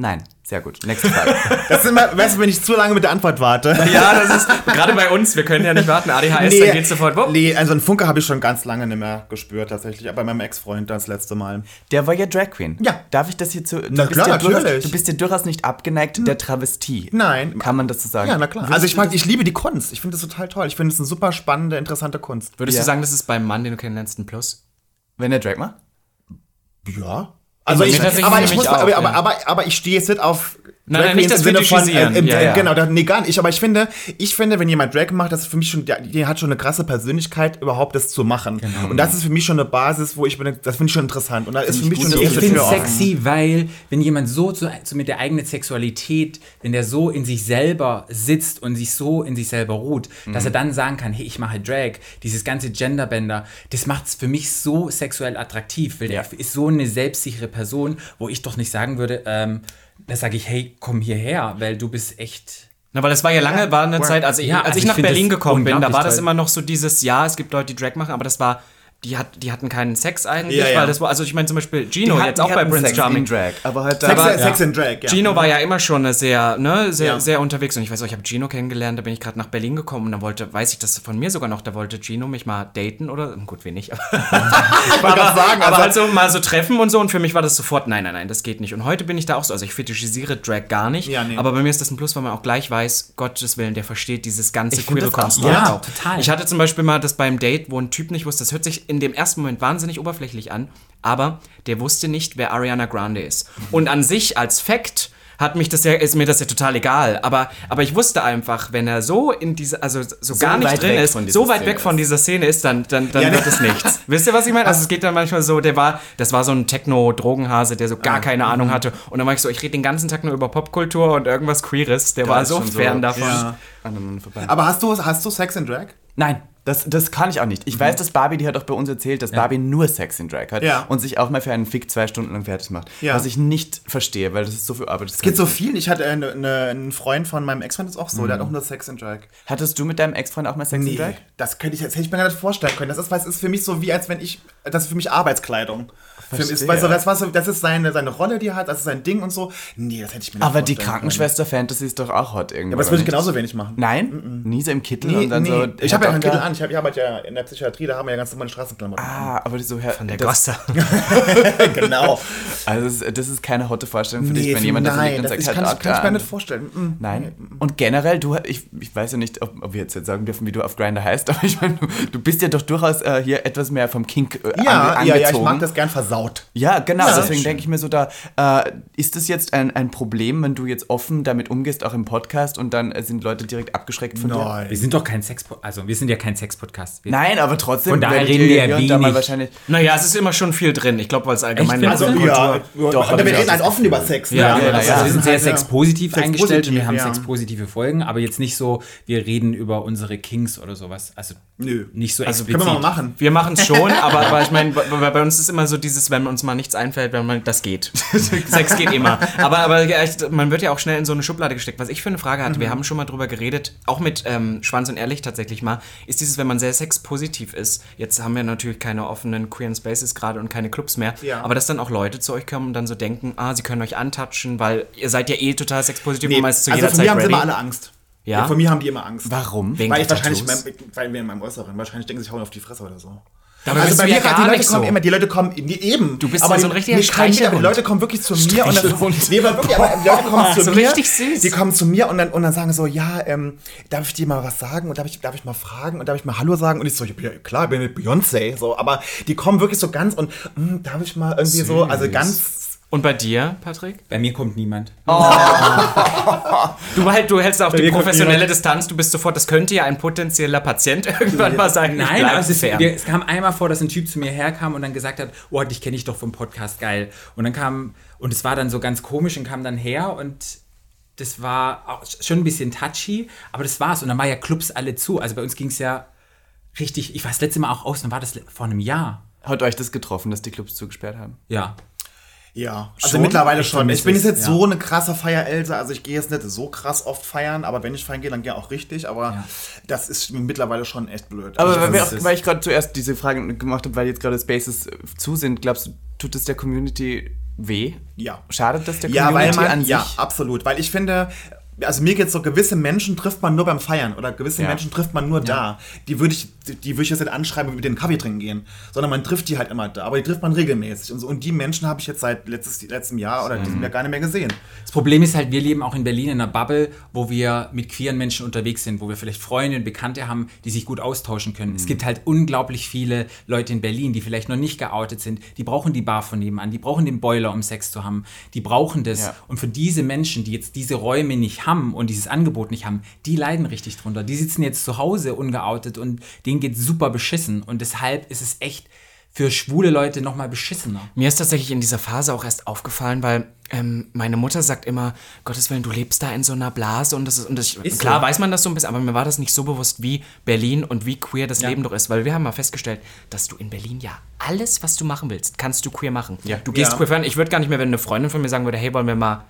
Nein. Sehr gut. Nächste Frage. Das ist immer, weißt du, wenn ich zu lange mit der Antwort warte. Ja, das ist gerade bei uns, wir können ja nicht warten. ADHS, dann geht's sofort. wupp. nee, also einen Funke habe ich schon ganz lange nicht mehr gespürt, tatsächlich. Aber bei meinem Ex-Freund das letzte Mal. Der war ja Drag Queen. Ja. Darf ich das hier zu... Na bist klar, ja durchaus, natürlich. Du bist ja durchaus nicht abgeneigt der Travestie. Nein. Kann man das so sagen? Ja, na klar. Also ich mag, ich liebe die Kunst. Ich finde das total toll. Ich finde es eine super spannende, interessante Kunst. Würdest Ja. du sagen, das ist beim Mann, den du kennenlernst, ein Plus? Wenn er Drag macht? Ja. Also ich, aber, ich muss, aber, aber, aber, aber ich stehe jetzt nicht auf Nein, nein, nicht das Sinne von, äh, im, Ja, ja. Genau, das, nee, gar nicht. Aber ich finde, ich finde, wenn jemand Drag macht, das ist für mich schon, der, hat schon eine krasse Persönlichkeit, überhaupt das zu machen. Genau. Und das ist für mich schon eine Basis, wo ich bin, das finde ich schon interessant. Und da ist für ich mich schon eine Ich das finde es offen. sexy, weil wenn jemand so, zu, so mit der eigenen Sexualität, wenn der so in sich selber sitzt und sich so in sich selber ruht, dass er dann sagen kann, hey, ich mache Drag, dieses ganze Genderbänder, das macht es für mich so sexuell attraktiv, weil der ist so eine selbstsichere Person, wo ich doch nicht sagen würde, ähm, da sage ich, hey, komm hierher, weil du bist echt... Na, weil das war ja lange, war eine Zeit, als ich, Ja, als also ich ich nach Berlin gekommen bin, da war das immer noch so dieses, ja, es gibt Leute, die Drag machen, aber das war, die, hat, die hatten keinen Sex eigentlich, Ja, ja. weil das war, also ich meine zum Beispiel Gino, jetzt auch bei Prince Sex Charming. in Drag. Aber halt Sex, aber, Sex and Drag, ja. Gino war ja immer schon eine sehr, ne, sehr, Ja. sehr unterwegs und ich weiß auch, ich habe Gino kennengelernt, da bin ich gerade nach Berlin gekommen und dann wollte, weiß ich das von mir sogar noch, da wollte Gino mich mal daten oder, gut, wen nicht, aber, Ich wollte gerade sagen, aber also, halt so mal so treffen und so und für mich war das sofort, nein, nein, nein, das geht nicht und heute bin ich da auch so, also ich fetischisiere Drag gar nicht, Ja, nee. aber bei mir ist das ein Plus, weil man auch gleich weiß, Gottes Willen, der versteht dieses ganze Ich queere. Konstrukt Ja, total. Ich hatte zum Beispiel mal das beim Date, wo ein Typ nicht wusste, das hört sich in dem ersten Moment wahnsinnig oberflächlich an, aber der wusste nicht, wer Ariana Grande ist. Und an sich als Fact hat mich das ja, ist mir das ja total egal. Aber, aber ich wusste einfach, wenn er so in diese, also so, gar nicht weit drin weg ist, von dieser so weit Szene weg von dieser Szene ist, dann, dann, dann Ja, wird ne? es nichts. Wisst ihr, was ich meine? Also es geht dann manchmal so, der war, das war so ein Techno-Drogenhase, der so gar Ah, keine Ahnung mhm. hatte. Und dann war ich so, ich rede den ganzen Tag nur über Popkultur und irgendwas Queeres. Der war ist so schon so- fern davon. Ja. aber hast du, hast du Sex and Drag? Nein, Das, das kann ich auch nicht. Ich weiß, dass Barbie, die hat auch bei uns erzählt, dass Barbie nur Sex in Drag hat Ja. und sich auch mal für einen Fick zwei Stunden lang fertig macht. Ja. Was ich nicht verstehe, weil das ist so viel Arbeit. Das Es geht so viel. Ich hatte eine, eine, einen Freund von meinem Ex-Freund, ist auch so, der hat auch nur Sex and Drag. Hattest du mit deinem Ex-Freund auch mal Sex in Drag? das könnte ich, das hätte ich mir gar nicht vorstellen können. Das ist, was ist für mich so wie, als wenn ich, das ist für mich Arbeitskleidung. Für mich, du, das, so, das ist seine, seine Rolle, die er hat, das ist sein Ding und so. Nee, das hätte ich mir nicht Aber die Krankenschwester-Fantasy ist doch auch hot irgendwie. Können. Aber das würde ich genauso wenig machen. Nein? Nie so im Kittel Nee, und dann nee. so. ich habe ja keinen Kittel an. Ich, hab, ich arbeite ja in der Psychiatrie, da haben wir ja ganz normale Straßenklamotten. Ah, aber so Herr, Von der das, Gosse. genau. Also das ist, das keine hotte Vorstellung für dich, Nee, wenn jemand das nein, liebt und das sagt, ist, Herr kann, ich, kann ich mir nicht vorstellen. Mm. Nein. Und generell, du, ich, ich weiß ja nicht, ob, ob wir jetzt, jetzt sagen dürfen, wie du auf Grinder heißt, aber ich meine, du, du bist ja doch durchaus äh, hier etwas mehr vom Kink äh, Ja, ange, ja, ja, ich angezogen. mag das gern versaut. Ja, genau. Ja. Deswegen denke ich mir so da, äh, ist das jetzt ein, ein Problem, wenn du jetzt offen damit umgehst, auch im Podcast und dann äh, sind Leute direkt abgeschreckt von dir? wir sind doch kein Sex, also wir sind ja kein Sex-Podcast. Wir- Nein, aber trotzdem Von daher reden wir ja wenig. wahrscheinlich. Naja, es ist immer schon viel drin. Ich glaube, weil es allgemein Echt? also, Also, Ja, Doch, aber wir reden halt offen über Sex. Ja, ja, das ja. Also wir sind sehr ja, sexpositiv eingestellt und wir haben ja. sexpositive Folgen, aber jetzt nicht so, wir reden über unsere Kings oder sowas. Also Nö. nicht so Also, explizit. Können wir mal machen. Wir machen es schon, aber, aber ich meine, bei, bei uns ist immer so dieses, wenn uns mal nichts einfällt, wenn man, das geht. Sex geht immer. Aber, aber man wird ja auch schnell in so eine Schublade gesteckt. Was ich für eine Frage hatte, Mhm. wir haben schon mal drüber geredet, auch mit ähm, Schwanz und Ehrlich tatsächlich mal, ist dieses, wenn man sehr sexpositiv ist, jetzt haben wir natürlich keine offenen queeren Spaces gerade und keine Clubs mehr, Ja. aber dass dann auch Leute zu euch kommen und dann so denken, ah, sie können euch antatschen, weil ihr seid ja eh total sexpositiv Nee, und meist zu also jeder von Zeit mir haben sie ready. immer alle Angst. Ja? Von mir haben die immer Angst. Warum? Wegen weil ich wahrscheinlich, mein, weil wir in meinem Äußeren, wahrscheinlich denken sie, ich hau auf die Fresse oder so. Dabei also bei mir ja die Leute kommen so. immer, die Leute kommen in die eben. Du bist aber so ein richtiger nicht Streichelhund. Die Leute kommen wirklich zu mir und dann, nee, aber wirklich, aber die Leute kommen zu So mir. richtig süß. Die kommen zu mir und dann, und dann sagen so, ja, ähm, darf ich dir mal was sagen und darf ich, darf ich mal fragen und darf ich mal Hallo sagen und ich so, ja, klar, ich bin mit Beyoncé, so, aber die kommen wirklich so ganz und hm, darf ich mal irgendwie so, also ganz Und bei dir, Patrick? Bei mir kommt niemand. Du, halt, du hältst auch die professionelle Distanz. Du bist sofort, das könnte ja ein potenzieller Patient irgendwann mal sein. Ich Nein, bleib also es, wir, es kam einmal vor, dass ein Typ zu mir herkam und dann gesagt hat, oh, dich kenne ich doch vom Podcast, geil. Und dann kam, und es war dann so ganz komisch und kam dann her und das war auch schon ein bisschen touchy, aber das war's. Und dann war ja Clubs alle zu. Also bei uns ging es ja richtig, ich war das letzte Mal auch aus, dann war das vor einem Jahr. Hat euch das getroffen, dass die Clubs zugesperrt haben? Ja. Ja, also Schon? mittlerweile Ich schon. Ich bin jetzt es, nicht ja. so eine krasse Feier-Else, also ich gehe jetzt nicht so krass oft feiern, aber wenn ich feiern gehe, dann gehe auch richtig, aber Ja. das ist mir mittlerweile schon echt blöd. Aber also, weil, auch, weil ich gerade zuerst diese Frage gemacht habe, weil jetzt gerade Spaces äh, zu sind, glaubst du, tut es der Community weh? ja. Schadet das der Ja, Community weil man, an sich? ja, absolut, weil ich finde, also mir geht's so, gewisse Menschen trifft man nur beim Feiern oder gewisse Ja. Menschen trifft man nur da. Die würde ich, die, würde ich jetzt nicht anschreiben, mit denen Kaffee trinken gehen, sondern man trifft die halt immer da, aber die trifft man regelmäßig und so. Und die Menschen habe ich jetzt seit letztes, letztem Jahr oder diesem Jahr gar nicht mehr gesehen. Das Problem ist halt, wir leben auch in Berlin in einer Bubble, wo wir mit queeren Menschen unterwegs sind, wo wir vielleicht Freunde und Bekannte haben, die sich gut austauschen können. Es gibt halt unglaublich viele Leute in Berlin, die vielleicht noch nicht geoutet sind. Die brauchen die Bar von nebenan, die brauchen den Boiler, um Sex zu haben. Die brauchen das. Ja. Und für diese Menschen, die jetzt diese Räume nicht haben und dieses Angebot nicht haben, die leiden richtig drunter. Die sitzen jetzt zu Hause ungeoutet und denen geht super beschissen. Und deshalb ist es echt für schwule Leute nochmal beschissener. Mir ist tatsächlich in dieser Phase auch erst aufgefallen, weil ähm, meine Mutter sagt immer, Gottes Willen, du lebst da in so einer Blase und das ist, und das, Ist klar so. weiß man das so ein bisschen, aber mir war das nicht so bewusst, wie Berlin und wie queer das Ja. Leben doch ist, weil wir haben mal festgestellt, dass du in Berlin ja alles, was du machen willst, kannst du queer machen. Ja. Du gehst Ja. queer feiern. Ich würde gar nicht mehr, wenn eine Freundin von mir sagen würde, hey, wollen wir mal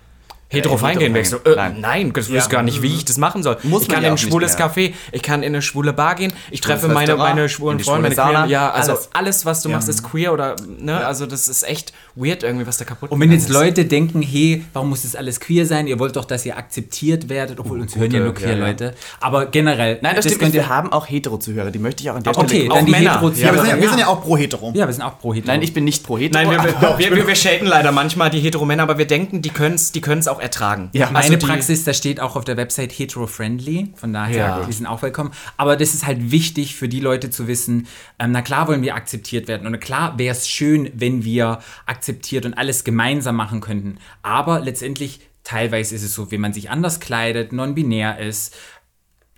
hetero Äh, feiern hetero gehen, wäre ich so, feiern. äh, Nein. nein, das wüsste gar nicht, wie ich das machen soll. Muss ich kann ja in ein schwules. Café, ich kann in eine schwule Bar gehen, ich treffe Schwules meine, Restaurant, meine in schwulen die Freunde, meine schwule Sauna, ja, also alles. alles, was du machst, ist queer oder, ne, also das ist echt weird irgendwie, was da kaputt Und wenn jetzt ist. Leute denken, hey, warum muss das alles queer sein? Ihr wollt doch, dass ihr akzeptiert werdet, obwohl uns hören ja nur queer ja, ja. Leute. Aber generell, Nein, das, stimmt nicht. Wir haben auch Hetero-Zuhörer, die möchte ich auch an der Okay, Stelle dann die Männer. hetero Ja, wir, sind ja, wir sind ja auch pro hetero. Ja, wir sind auch pro hetero. Nein, ich bin nicht pro Hetero. Nein, wir, aber- wir, wir, wir, wir shaden leider manchmal die Heteromänner, aber wir denken, die können es die können's auch ertragen. Ja, Also Meine die- Praxis, da steht auch auf der Website hetero-friendly, von daher, Ja. die sind auch willkommen. Aber das ist halt wichtig für die Leute zu wissen, ähm, na klar wollen wir akzeptiert werden und na klar wäre es schön, wenn wir akzeptiert und alles gemeinsam machen könnten. Aber letztendlich, teilweise ist es so, wenn man sich anders kleidet, non-binär ist,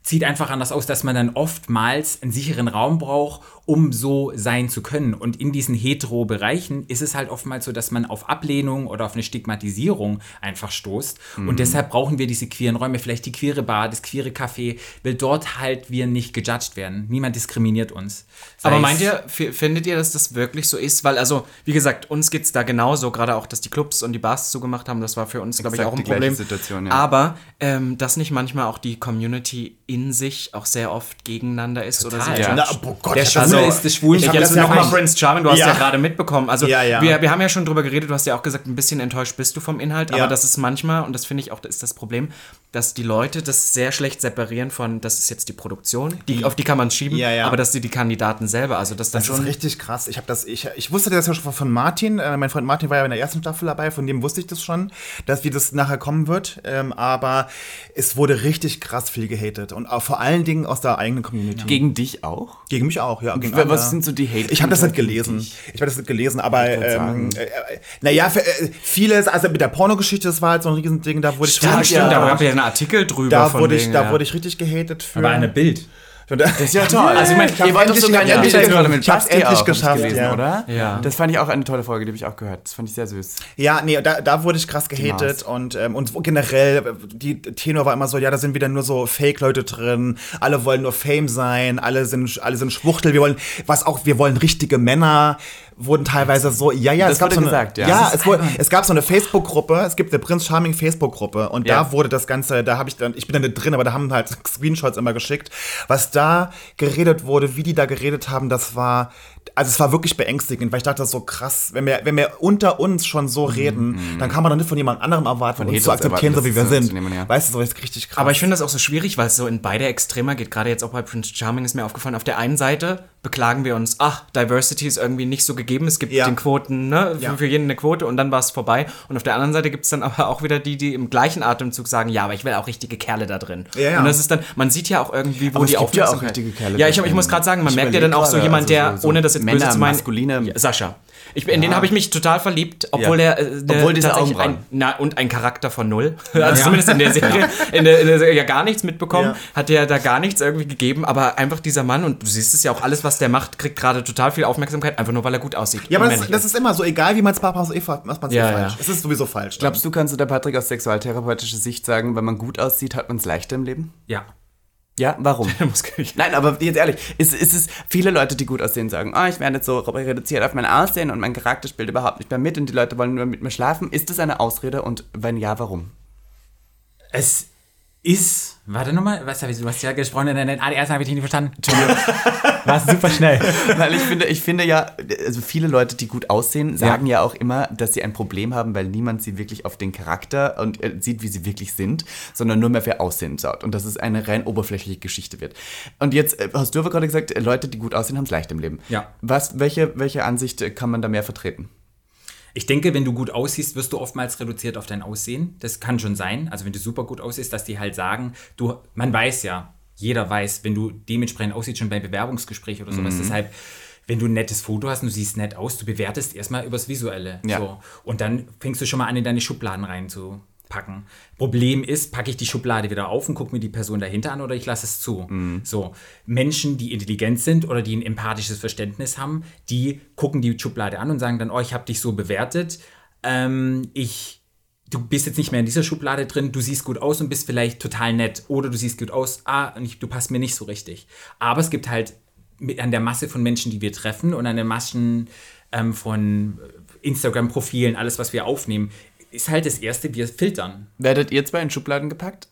zieht einfach anders aus, dass man dann oftmals einen sicheren Raum braucht, um so sein zu können. Und in diesen hetero-Bereichen ist es halt oftmals so, dass man auf Ablehnung oder auf eine Stigmatisierung einfach stoßt. Und deshalb brauchen wir diese queeren Räume, vielleicht die queere Bar, das queere Café, weil dort halt wir nicht gejudged werden. Niemand diskriminiert uns. Sei Aber meint ihr, findet ihr, dass das wirklich so ist? Weil, also, wie gesagt, uns geht es da genauso, gerade auch, dass die Clubs und die Bars zugemacht haben, das war für uns, glaube ich, auch ein Problem. Situation, ja. Aber, ähm, dass nicht manchmal auch die Community in sich auch sehr oft gegeneinander ist oder Total. sich Ja. Na, oh Gott, Der ich hab Schwule so- ist das Schwulen- ich Ich hab habe jetzt nochmal Prince Charming, du hast ja, Ja. gerade mitbekommen. Also Ja, ja. Wir, wir haben ja schon drüber geredet, du hast ja auch gesagt, ein bisschen enttäuscht bist du vom Inhalt, aber Ja. das ist manchmal, und das finde ich auch, das ist das Problem, dass die Leute das sehr schlecht separieren von, das ist jetzt die Produktion, die, auf die kann man schieben, Ja, ja. aber dass sie die Kandidaten selber, also das dann Das schon... ist richtig krass. Ich habe das, ich, ich wusste das ja schon von Martin. Äh, mein Freund Martin war ja in der ersten Staffel dabei, von dem wusste ich das schon, dass wie das nachher kommen wird. Ähm, aber es wurde richtig krass viel gehatet und auch vor allen Dingen aus der eigenen Community. Gegen dich auch? Gegen mich auch, ja. Gegen Was andere. sind so die Hate? Ich habe das nicht gelesen. Ich habe das nicht gelesen, aber ähm, äh, äh, naja, für, äh, vieles, also mit der Pornogeschichte, das war halt so ein Riesending, da wurde ich Stimmt, richtig- stimmt, da gab ja einen Artikel drüber da von wurde ich, wegen, da ja. wurde ich richtig gehatet für. Aber eine Bild. Das ist ja toll. Also ich meine, ihr wollt doch sogar endlich- gerade mit ich hab's Basti endlich geschafft, gelesen, ja. oder? Ja. Das fand ich auch eine tolle Folge, die habe ich auch gehört. Das fand ich sehr süß. Ja, nee, da, da wurde ich krass gehatet und, ähm, und generell, äh, die Tenor war immer so, ja, da sind wieder nur so Fake-Leute drin, alle wollen nur Fame sein, alle sind, alle sind Schwuchtel, wir wollen, was auch, wir wollen richtige Männer, wurden teilweise so, ja, ja, Das es gab so eine, gesagt, ja. ja, es, wurde, es gab so eine Facebook-Gruppe, es gibt eine Prince Charming Facebook-Gruppe und Ja. da wurde das Ganze, da habe ich dann, ich bin da nicht drin, aber da haben halt Screenshots immer geschickt, was da geredet wurde, wie die da geredet haben, das war, also es war wirklich beängstigend, weil ich dachte, so krass, wenn wir, wenn wir unter uns schon so reden, dann kann man doch nicht von jemand anderem erwarten, uns zu akzeptieren, so wie wir sind. nehmen, ja. Weißt du, so ist richtig krass. Aber ich finde das auch so schwierig, weil es so in beide Extremer geht. Gerade jetzt auch bei Prince Charming ist mir aufgefallen, auf der einen Seite beklagen wir uns, ach, Diversity ist irgendwie nicht so gegeben, es gibt Ja. den Quoten, ne, für, Ja. für jeden eine Quote und dann war es vorbei. Und auf der anderen Seite gibt es dann aber auch wieder die, die im gleichen Atemzug sagen, ja, aber ich will auch richtige Kerle da drin. Ja, ja. Und das ist dann, man sieht ja auch irgendwie, wo Aber es die gibt ja auch Aufmerksamkeit- richtige Kerle Ja, ich, ich muss gerade sagen, man Ich merkt ja dann auch so jemand, also der, so- ohne das jetzt böse Männer, zu meinen, maskuline- Sascha. Ich, in den habe ich mich total verliebt, obwohl Ja. er äh, Obwohl diese tatsächlich Augenbrauen. ein, na, und ein Charakter von null. Also zumindest in der Serie, in der, in der Serie ja gar nichts mitbekommen, Ja. hat er da gar nichts irgendwie gegeben, aber einfach dieser Mann, und du siehst es ja auch, alles, was der macht, kriegt gerade total viel Aufmerksamkeit, einfach nur weil er gut aussieht. ja, aber das, das ist immer so, egal wie man es macht, man es eh, macht man es eh Ja, falsch. ja. Es ist sowieso falsch. Glaubst du, kannst du der Patrick aus sexualtherapeutischer Sicht sagen, wenn man gut aussieht, hat man es leichter im Leben? Ja. Ja, warum? Nein, aber jetzt ehrlich, ist, ist es viele Leute, die gut aussehen, sagen, ah, ich werde jetzt so reduziert auf mein Aussehen und mein Charakter spielt überhaupt nicht mehr mit und die Leute wollen nur mit mir schlafen. Ist das eine Ausrede und wenn ja, warum? Es ist. Warte nochmal, was hab ich, du hast ja gesprochen, nein, nein, nein, erst habe ich dich nicht verstanden. Entschuldigung. War super schnell. Weil ich finde, ich finde ja, also viele Leute, die gut aussehen, sagen ja. auch immer, dass sie ein Problem haben, weil niemand sie wirklich auf den Charakter und äh, sieht, wie sie wirklich sind, sondern nur mehr für Aussehen schaut. Und dass es eine rein oberflächliche Geschichte wird. Und jetzt äh, hast du aber gerade gesagt, äh, Leute, die gut aussehen, haben es leicht im Leben. Ja. Was, welche, welche Ansicht äh, kann man da mehr vertreten? Ich denke, wenn du gut aussiehst, wirst du oftmals reduziert auf dein Aussehen. Das kann schon sein. Also wenn du super gut aussiehst, dass die halt sagen, du, man weiß ja, jeder weiß, wenn du dementsprechend aussiehst, schon bei Bewerbungsgespräch oder Mhm. sowas. Deshalb, wenn du ein nettes Foto hast und du siehst nett aus, du bewertest erstmal übers Visuelle. Ja. So. Und dann fängst du schon mal an, in deine Schubladen reinzupacken. Problem ist, packe ich die Schublade wieder auf und gucke mir die Person dahinter an oder ich lasse es zu. Mhm. So, Menschen, die intelligent sind oder die ein empathisches Verständnis haben, die gucken die Schublade an und sagen dann, oh, ich habe dich so bewertet, ähm, ich du bist jetzt nicht mehr in dieser Schublade drin, du siehst gut aus und bist vielleicht total nett. Oder du siehst gut aus, ah, du passt mir nicht so richtig. Aber es gibt halt mit, an der Masse von Menschen, die wir treffen und an den Massen ähm, von Instagram-Profilen, alles, was wir aufnehmen, ist halt das Erste, wir filtern. Werdet ihr zwei in Schubladen gepackt?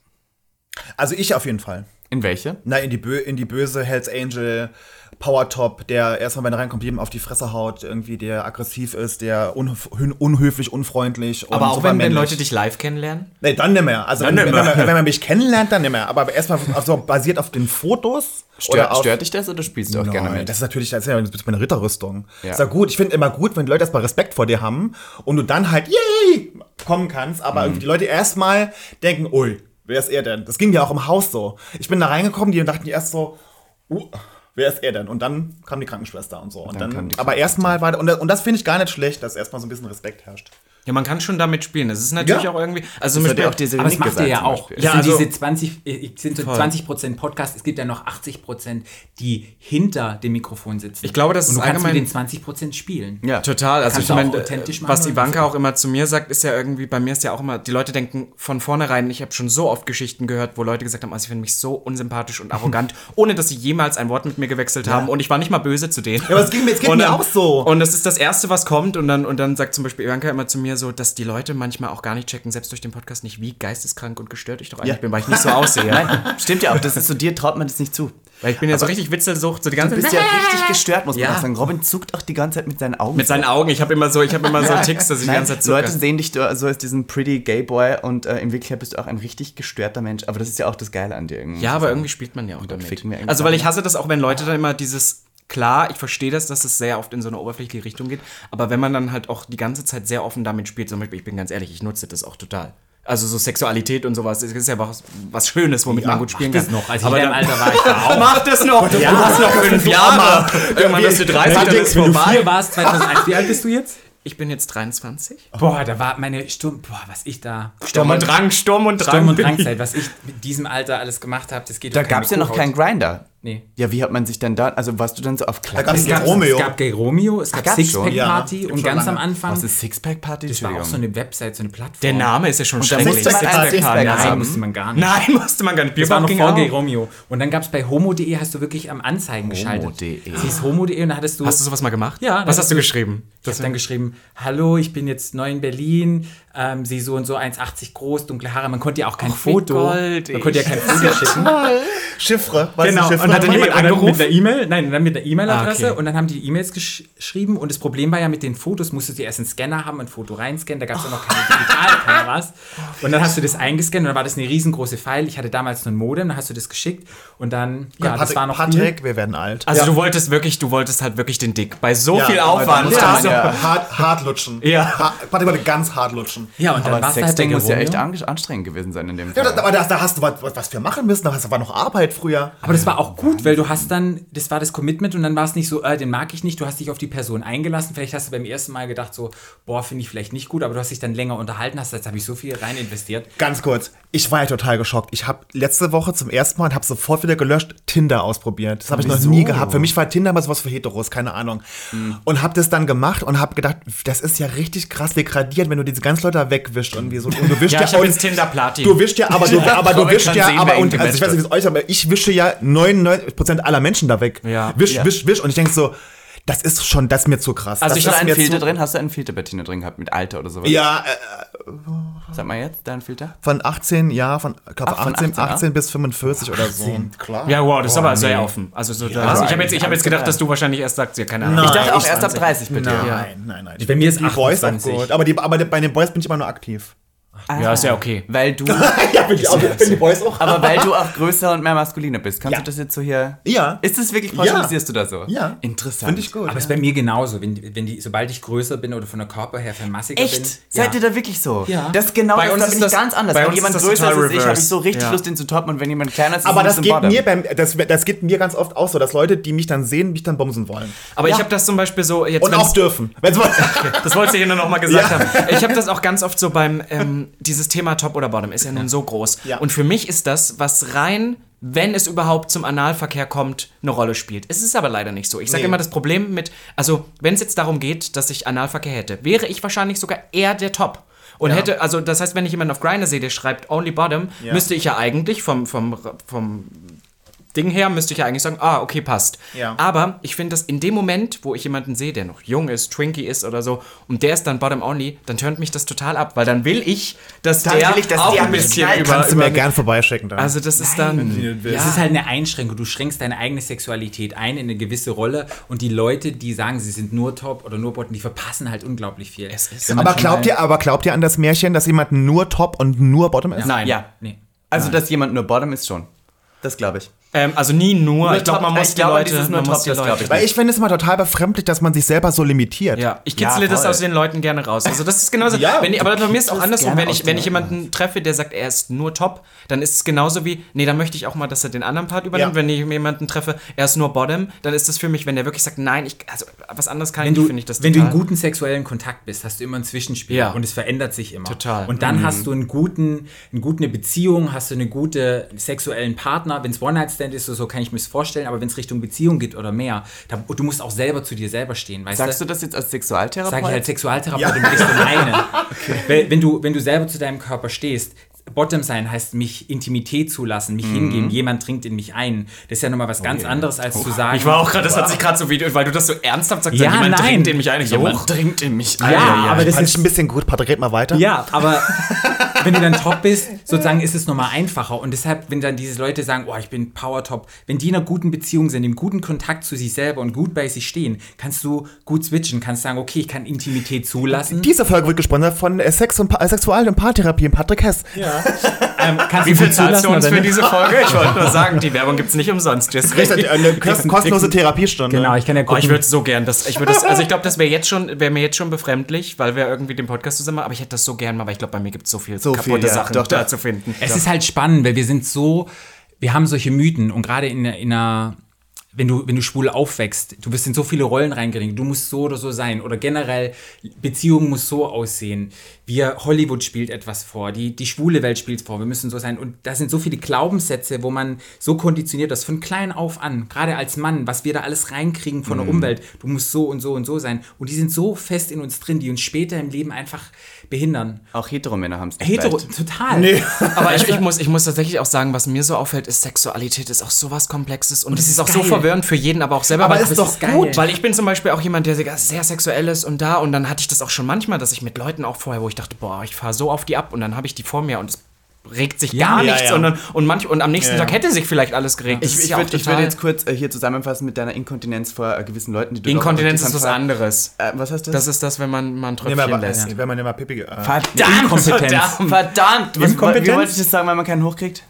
Also ich auf jeden Fall. In welche? Na, in die, Bö in die böse Hells Angel, Power Top, der erstmal, wenn er reinkommt, jedem auf die Fresse haut, irgendwie, der aggressiv ist, der unhö unhöflich, unfreundlich. und Aber auch wenn, wenn. Leute dich live kennenlernen? Nee, dann nicht mehr. Also, Dann wenn, nicht wenn, man, wenn man mich kennenlernt, dann nicht mehr. Aber erstmal so basiert auf den Fotos. Stört, auf, stört dich das oder spielst du auch gerne Nein, mit? das ist natürlich, das ist ja meine Ritterrüstung. Ja. Ist ja gut. Ich finde immer gut, wenn die Leute erstmal Respekt vor dir haben und du dann halt, yay, kommen kannst, aber Mhm. die Leute erstmal denken, ui, wer ist er denn? Das ging ja auch im Haus so. Ich bin da reingekommen, die dachten erst so, uh, wer ist er denn? Und dann kam die Krankenschwester und so. Und Dann dann, aber erstmal war, und, das- und das finde ich gar nicht schlecht, dass erstmal so ein bisschen Respekt herrscht. Ja, man kann schon damit spielen. Es ist natürlich Ja. auch irgendwie. Also zum Das ja Beispiel, auch diese Aber das macht ihr ja zum auch. Es Ja, sind also- diese 20, äh, sind so 20% Podcast, es gibt ja noch 80%, die hinter dem Mikrofon sitzen. Ich glaube, das Und du ist kannst mit allgemein- den 20% spielen. Ja. Total, also Kannst ich meine, authentisch äh, machen was Ivanka auch immer zu mir sagt, ist ja irgendwie, bei mir ist ja auch immer, die Leute denken von vornherein, ich habe schon so oft Geschichten gehört, wo Leute gesagt haben, also ich finde mich so unsympathisch und arrogant, ohne dass sie jemals ein Wort mit mir gewechselt haben und ich war nicht mal böse zu denen. Ja, aber es ging mir- es geht Und mir auch so. Und das ist das Erste, was kommt und dann, und dann sagt zum Beispiel Ivanka immer zu mir so, dass die Leute manchmal auch gar nicht checken, selbst durch den Podcast nicht, wie geisteskrank und gestört ich doch eigentlich Ja. bin, weil ich nicht so aussehe. Nein, stimmt ja auch. Das ist so, dir traut man das nicht zu. Weil ich bin ja so richtig Witzelsucht, so die ganze Du bist ja richtig gestört, muss man Ja. auch sagen. Robin zuckt auch die ganze Zeit mit seinen Augen. mit seinen Augen, ich habe immer so, ich habe immer so Ticks, dass ich die Nein, ganze Zeit zucke. Leute sehen dich so als diesen pretty gay boy und äh, in Wirklichkeit bist du auch ein richtig gestörter Mensch. Aber das ist ja auch das Geile an dir irgendwie. Ja, aber irgendwie spielt man ja auch damit. Also, weil ich hasse das auch, wenn Leute dann immer dieses. Klar, ich verstehe das, dass es sehr oft in so eine oberflächliche Richtung geht, aber wenn man dann halt auch die ganze Zeit sehr offen damit spielt, zum Beispiel, ich bin ganz ehrlich, ich nutze das auch total. Also so Sexualität und sowas, das ist ja was, was Schönes, womit man gut spielen Das kann. noch. Also aber in dem dann, Alter war ich da auch. Mach das noch! Ja, das noch fünf Jahre! Irgendwann bist du 30, dann ist Wenn du vorbei. vier warst, 2001, wie alt bist du jetzt? Ich bin jetzt 23. Boah, da war meine Sturm, boah, was ich da. Sturm und Drang, Sturm und Drang. Sturm und Drangzeit, was ich mit diesem Alter alles gemacht habe, das geht Da gab es ja noch keinen Grinder. Nee. Ja, wie hat man sich denn da, also warst du dann so auf gab's Klappe? Es gab, Romeo. es gab Gay Romeo, es gab gab's schon? Sixpack Ja, und ganz lange. am Anfang. Was ist Sixpack Party? das war auch so eine Website, so eine Plattform. Der Name ist ja schon da schrecklich. musste man Sixpack Sixpack Party. Nein, musste man gar nicht. Nein, musste man gar nicht. Das war noch vor Gay auch. Romeo. Und dann gab es bei homo.de, hast du wirklich am Anzeigen geschaltet. Homo.de. Sie hieß homo.de und da hattest du. Hast du sowas mal gemacht? Ja, Was da hast du geschrieben? Ich habe dann geschrieben, hallo, ich bin jetzt neu in Berlin, ähm, sie so und so 1,80 groß, dunkle Haare. Man konnte ja auch kein wie Foto, goldig. man konnte ja kein Foto schicken. Chiffre. Was Genau, Chiffre? und hat dann Nee, jemand angerufen? mit der E-Mail, nein, dann mit der E-Mail-Adresse Ah, okay. und dann haben die E-Mails gesch geschrieben und das Problem war ja mit den Fotos, musstest du erst einen Scanner haben, ein Foto reinscannen, da gab es ja noch keine Digitalkameras und dann hast du das eingescannt und dann war das eine riesengroße File, ich hatte damals nur ein Modem, dann hast du das geschickt und dann, ja, das Patrick, war noch Patrick wir werden alt. Also du wolltest wirklich, du wolltest halt wirklich den Dick. Bei so Ja, viel Aufwand. Ja. ja hart, hart lutschen. Ja. Ha- Patrick wollte ganz hart lutschen. Ja, und dann Aber halt Sexting muss ja echt anstrengend gewesen sein in dem Ja, Fall. da, aber da, da hast du was, was wir machen müssen, da war noch Arbeit früher. Aber das war auch gut, weil du hast dann, das war das Commitment und dann war es nicht so, äh, den mag ich nicht, du hast dich auf die Person eingelassen. Vielleicht hast du beim ersten Mal gedacht so, boah, finde ich vielleicht nicht gut, aber du hast dich dann länger unterhalten, hast, jetzt habe ich so viel rein investiert. Ganz kurz, ich war ja total geschockt. Ich habe letzte Woche zum ersten Mal und habe sofort wieder gelöscht Tinder ausprobiert. Das habe ich noch nie gehabt. Für mich war Tinder mal sowas für Heteros, keine Ahnung. Hm. Und habe das dann gemacht und habe gedacht, das ist ja richtig krass degradiert, wenn du diese ganzen Leute wegwischt irgendwie so. Und du wischst Ja, ja, ich und- jetzt Tinder Platin. Du wischst ja, aber du, aber du wischst ja, aber und, also ich weiß nicht, wie es euch, aber ich wische ja 99% aller Menschen da weg. Ja. Wisch, wisch, wisch. Und ich denke so, das ist schon, das ist mir zu krass. Also das ich ist Hast du mir einen Filter zu, drin? Hast du einen Filter, Bettina, drin gehabt mit Alter oder sowas? Ja, äh, Sag mal jetzt, dein Filter? von 18, ja, von, ich glaube, Ach, von 18, 18, 18, bis 45 oder so. Klar. Ja, wow, das ist aber sehr offen. Also so also ich habe jetzt, ich hab jetzt gedacht, dass du wahrscheinlich erst sagst, ja, keine Ahnung. Nein. Ich dachte auch ich erst ab 20. 30 bitte. Nein, nein, nein. Bei mir ist die Boys auch 28. gut. Aber, die, aber bei den Boys bin ich immer nur aktiv. Ja, ist ja okay. Weil du, ja, bin, ich auch, bin die Boys auch. aber weil du auch größer und mehr maskuliner bist. Kannst Ja. du das jetzt so hier... Ja. Ist das wirklich, pauschalisierst du da so? Ja. Interessant. Finde ich gut. Aber es ist bei mir genauso, wenn, wenn die, sobald ich größer bin oder von der Körper her vermassiger bin. Echt? Seid ihr da wirklich so? Ja. Das ist genau Bei das, uns da ist bin ich das- ganz anders. bei Wenn uns jemand ist das größer ist als ich, habe ich so richtig Ja. Lust, den zu toppen und wenn jemand kleiner ist, aber ist das geht, Bottom. mir beim, das, das geht mir ganz oft auch so, dass Leute, die mich dann sehen, mich dann bumsen wollen. Aber ich Ja. habe das zum Beispiel so jetzt Und auch dürfen. Wenn's mal- Das wollte ich Ihnen noch mal gesagt Ja. haben. Ich habe das auch ganz oft so beim, ähm, dieses Thema Top oder Bottom ist ja nun so groß. Ja. Und für mich ist das, was rein, wenn es überhaupt zum Analverkehr kommt, eine Rolle spielt. Es ist aber leider nicht so. Ich sage Nee. immer, das Problem mit, also wenn es jetzt darum geht, dass ich Analverkehr hätte, wäre ich wahrscheinlich sogar eher der Top. Und Ja. hätte, also das heißt, wenn ich jemanden auf Grindr sehe, der schreibt Only Bottom, Ja. müsste ich ja eigentlich vom, vom, vom Ding her, müsste ich ja eigentlich sagen, ah, okay, passt. Ja. Aber ich finde, dass in dem Moment, wo ich jemanden sehe, der noch jung ist, Twinkie ist oder so, und der ist dann Bottom Only, dann turnt mich das total ab, weil dann will ich, dass Dann der will ich, dass auch der ein bisschen knallt. über, Kannst du mir gern vorbeischicken dann. Also das ist dann, Es ist halt eine Einschränkung. Du schränkst deine eigene Sexualität ein in eine gewisse Rolle und die Leute, die sagen, sie sind nur Top oder nur Bottom, die verpassen halt unglaublich viel. Aber glaubt ihr, aber glaubt ihr an das Märchen, dass jemand nur Top und nur Bottom ist? Nein. Ja. Nee. Also, dass jemand nur Bottom ist schon. Das glaube ich. Ähm, also nie nur, ich glaube, man muss ich die Leute, dieses nur man Top, muss die das Leute. Weil ich finde es immer total befremdlich, dass man sich selber so limitiert. Ja, ich Ja, kitzle das voll. aus den Leuten gerne raus. Also das ist genauso. Ja, wenn, ich- aber bei mir ist auch andersrum. Wenn ich, wenn ich jemanden treffe, der sagt, er ist nur top, dann ist es genauso wie, nee, dann möchte ich auch mal, dass er den anderen Part übernimmt. Ja. Wenn ich jemanden treffe, er ist nur bottom, dann ist das für mich, wenn der wirklich sagt, nein, ich, also was anderes kann Wenn ich nicht, finde ich das wenn du total. in guten sexuellen Kontakt bist, hast du immer ein Zwischenspiel Ja. und es verändert sich immer. Total. Und dann hast du einen guten, eine gute Beziehung, hast du eine gute sexuellen Partner. Wenn es One-Night-Stand ist, so, kann ich mir es vorstellen, aber wenn es Richtung Beziehung geht oder mehr, da, du musst auch selber zu dir selber stehen, weißt Sagst du? das jetzt als Sexualtherapeut? Sag ich als Sexualtherapeutin, weil ich so meine. Weil, wenn, du, wenn du selber zu deinem Körper stehst, Bottom sein heißt mich Intimität zulassen, mich hingeben, jemand dringt in mich ein. Das ist ja nochmal was ganz anderes, als zu sagen. ich war auch gerade, das hat sich gerade so wie, weil du das so ernsthaft sagst, Ja, jemand nein. dringt in mich ein. Ich Jemand dringt in mich Ja, ein. aber das ist ein bisschen gut. Patrick, red mal weiter. Ja, aber wenn du dann top bist, sozusagen ist es nochmal einfacher. Und deshalb, wenn dann diese Leute sagen, oh, ich bin Power Top, wenn die in einer guten Beziehung sind, im guten Kontakt zu sich selber und gut bei sich stehen, kannst du gut switchen, kannst sagen, okay, ich kann Intimität zulassen. Diese Folge wird gesponsert von äh, Sex und pa äh, Sexual- und Paartherapie und Patrick Hess. Ähm, kannst Wie du viel zahlst du uns für diese Folge? Ich wollte nur sagen, die Werbung gibt's nicht umsonst. Richtig, eine kost- kostenlose Therapiestunde. Genau, ich kann ja Oh, gucken. ich würde so gern das. Ich würde das. Also ich glaube, das wäre jetzt schon, wäre mir jetzt schon befremdlich, weil wir irgendwie den Podcast zusammen. machen, Aber ich hätte das so gern mal, weil ich glaube, bei mir gibt es so viel So viel, kaputte ja. Sachen Doch, da doch. zu finden. Es ist halt spannend, weil wir sind so, wir haben solche Mythen und gerade in, in einer, wenn du, wenn du schwul aufwächst, du wirst in so viele Rollen reingedrängt, du musst so oder so sein oder generell Beziehung muss so aussehen. Wir, Hollywood spielt etwas vor, die, die schwule Welt spielt vor, wir müssen so sein. Und da sind so viele Glaubenssätze, wo man so konditioniert ist, von klein auf an, gerade als Mann, was wir da alles reinkriegen von der Umwelt, du musst so und so und so sein. Und die sind so fest in uns drin, die uns später im Leben einfach behindern. Auch Heteromänner haben es nicht Hetero, leicht. total. Aber ich, ich, muss, ich muss tatsächlich auch sagen, was mir so auffällt, ist Sexualität ist auch sowas Komplexes und es ist, ist auch so geil. verwirrend für jeden, aber auch selber. Aber weil ist es doch geil. gut, weil ich bin zum Beispiel auch jemand, der sehr sehr sexuell ist und da und dann hatte ich das auch schon manchmal, dass ich mit Leuten auch vorher, wo ich dachte, boah, ich fahre so auf die ab und dann habe ich die vor mir und es regt sich Ja, gar ja, nichts ja. Und, und, manch, und am nächsten Ja, ja. Tag hätte sich vielleicht alles geregt. Das Ich, ich ja auch würde würd jetzt kurz äh, hier zusammenfassen mit deiner Inkontinenz vor äh, gewissen Leuten, die du Inkontinenz ist was anderes. Äh, was heißt das? Das ist das, wenn man ein Nee, Tröpfchen aber, lässt. Wenn man immer Pipi. Äh, Verdammt! Inkompetenz. verdammt. Verdammt! Was, Inkompetenz? Wie wollte ich das sagen, weil man keinen hochkriegt?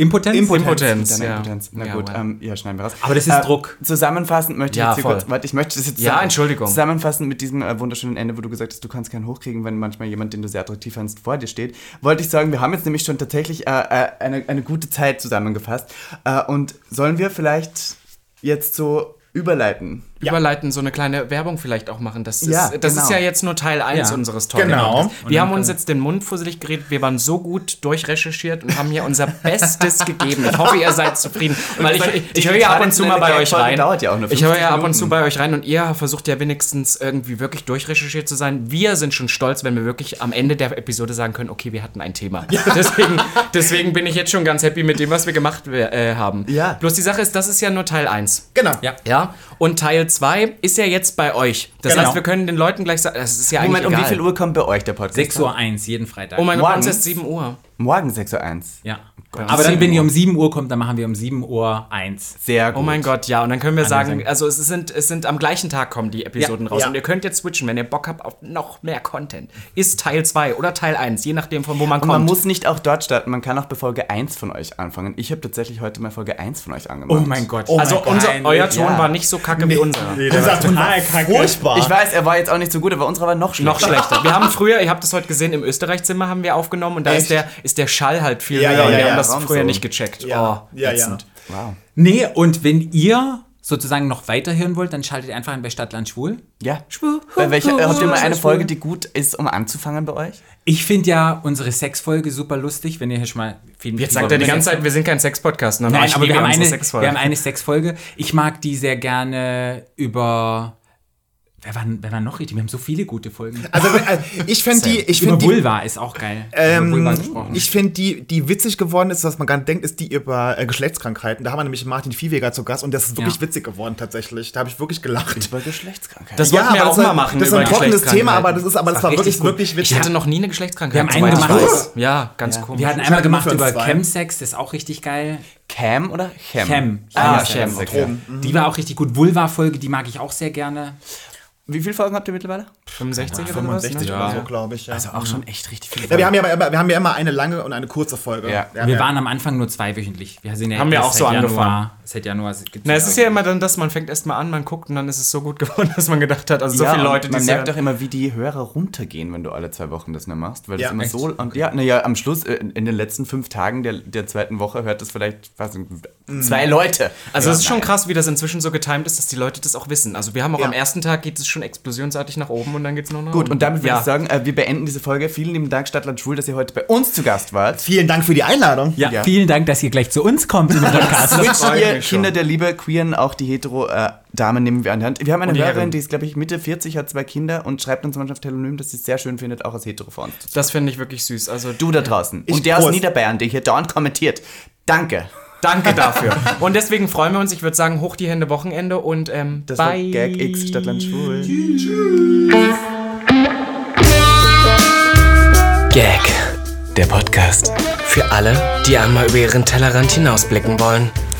Impotenz? Impotenz. Deine ja. Impotenz. Na Ja, gut, ähm, ja, schneiden wir raus. Aber das ist Druck. Zusammenfassend möchte ich Ja, jetzt hier voll. kurz, warte, ich möchte das jetzt Ja, sagen. Entschuldigung. Zusammenfassend mit diesem äh, wunderschönen Ende, wo du gesagt hast, du kannst keinen hochkriegen, wenn manchmal jemand, den du sehr attraktiv findest, vor dir steht, wollte ich sagen, wir haben jetzt nämlich schon tatsächlich äh, äh, eine, eine gute Zeit zusammengefasst. Äh, und sollen wir vielleicht jetzt so überleiten? Überleiten, so eine kleine Werbung vielleicht auch machen. Das, ist, Ja, das genau. ist ja jetzt nur Teil 1 Ja. unseres tollen Genau. Wir haben uns jetzt den Mund fusselig geredet. Wir waren so gut durchrecherchiert und haben hier unser Bestes gegeben. Ich hoffe, ihr seid zufrieden. Weil ich, ich, ich höre ja ab und zu mal bei euch rein. dauert ja auch nur Ich höre 50 ja ab und zu bei euch rein und ihr versucht ja wenigstens irgendwie wirklich durchrecherchiert zu sein. Wir sind schon stolz, wenn wir wirklich am Ende der Episode sagen können, okay, wir hatten ein Thema. Deswegen, deswegen bin ich jetzt schon ganz happy mit dem, was wir gemacht äh, haben. Ja. Bloß die Sache ist, das ist ja nur Teil 1. genau. Ja. Ja, und Teil 2 ist ja jetzt bei euch. Das Genau. heißt, wir können den Leuten gleich sagen, das ist ja Moment, eigentlich um egal. wie viel Uhr kommt bei euch der Podcast? 6 Uhr 1, jeden Freitag. Oh mein Gott, bei uns ist 7 Uhr. Morgen 6.01 Uhr. ja. Aber dann, wenn ihr um 7 Uhr kommt, dann machen wir um 7 Uhr 1. Sehr gut. Oh mein Gott, ja. Und dann können wir sagen, sagen. also es sind, es sind am gleichen Tag kommen die Episoden Ja. raus. Ja. Und ihr könnt jetzt switchen, wenn ihr Bock habt auf noch mehr Content. Ist Teil 2 oder Teil 1, je nachdem von wo man Und kommt. man muss nicht auch dort starten, man kann auch bei Folge 1 von euch anfangen. Ich habe tatsächlich heute mal Folge 1 von euch angemacht. Oh mein Gott. also unser, euer Ton Ja. war nicht so kacke wie unser. Der war total furchtbar. Ich weiß, er war jetzt auch nicht so gut, aber unserer war noch schlechter. Noch schlechter. Wir haben früher, ihr habt das heute gesehen, im Österreich-Zimmer haben wir aufgenommen und da ist der, ist der Schall halt viel Ja, höher. Das warum früher so? nicht gecheckt. Ja, oh, ja, ja. Wow. Nee, und wenn ihr sozusagen noch weiterhören wollt, dann schaltet ihr einfach ein bei Stadtland Schwul. Ja. Bei welcher, habt ihr mal eine Folge, die gut ist, um anzufangen bei euch? Ich finde ja unsere Sexfolge super lustig, wenn ihr hier schon mal viel Jetzt sagt er die ganze Zeit, wir sind kein Sex-Podcast. Ne? Nein, aber wir haben, eine, Sexfolge. wir haben eine Sexfolge. Ich mag die sehr gerne über. Wer war, wer war noch richtig? Wir haben so viele gute Folgen. Also äh, ich finde die, ich über finde die, Vulva ist auch geil. ähm, gesprochen. ich finde die, die witzig geworden ist, was man gar nicht denkt, ist die über äh, Geschlechtskrankheiten. Da haben wir nämlich Martin Viehweger zu Gast und das ist wirklich Ja. witzig geworden tatsächlich. Da habe ich wirklich gelacht. Über Geschlechtskrankheit. das wollten wir aber auch das mal machen. Das ist ein trockenes Thema, aber Geschlechtskrankheiten. das ist, aber das war war wirklich, gut. wirklich Ich witzig. hatte noch nie eine Geschlechtskrankheit. Wir haben soweit eine ich gemacht. weiß. Ja, ganz komisch. wir hatten Ich einmal gemacht über. Chemsex, das ist auch richtig geil. Cam oder Chem? Chem. Ah, Chem. Okay. Die war auch richtig gut. Vulva-Folge, die mag ich auch sehr gerne. Wie viele Folgen habt ihr mittlerweile? 65 oder was? 65 Ne? oder so, glaube ich. Ja. Also auch schon echt richtig viele ja, wir, haben ja, immer- wir haben ja immer eine lange und eine kurze Folge. Ja. Wir Wir ja- waren am Anfang nur zweiwöchentlich. Wir sind ja Haben wir auch so seit angefangen. Seit Januar. gibt's Na, es ist ja immer dann, dass man fängt erst mal an, man guckt und dann ist es so gut geworden, dass man gedacht hat, also so ja, viele Leute, die man es merkt auch immer, wie die Hörer runtergehen, wenn du alle zwei Wochen das nur machst, weil das Ja, immer echt? so und ja, naja, am Schluss äh, in den letzten fünf Tagen der, der zweiten Woche hört das vielleicht was, zwei Leute. Also ja, es ist schon nein. krass, wie das inzwischen so getimt ist, dass die Leute das auch wissen. Also wir haben auch Ja. am ersten Tag geht es schon explosionsartig nach oben und dann geht es noch nach Gut, und damit würde ja. ich sagen, äh, wir beenden diese Folge. Vielen lieben Dank, Stadtland Schwul, dass ihr heute bei uns zu Gast wart. Vielen Dank für die Einladung. Ja, Ja. vielen Dank, dass ihr gleich zu uns kommt im Podcast. Das freut schon. Kinder der Liebe, Queeren, auch die Hetero-Damen nehmen wir an die Hand. Wir haben eine Und die Hörerin, Herren. die ist, glaube ich, Mitte 40, hat zwei Kinder und schreibt uns manchmal auf Telonym, dass sie es sehr schön findet, auch als Hetero vor uns zu Das finde ich wirklich süß. Also Du da draußen. Ich und der aus. Niederbayern, der hier dauernd kommentiert. Danke. danke dafür. und deswegen freuen wir uns. Ich würde sagen, hoch die Hände Wochenende und ähm, Das war bye. Gag X Stadtland Schwul. Gag. Der Podcast Für alle, die einmal über ihren Tellerrand hinausblicken wollen.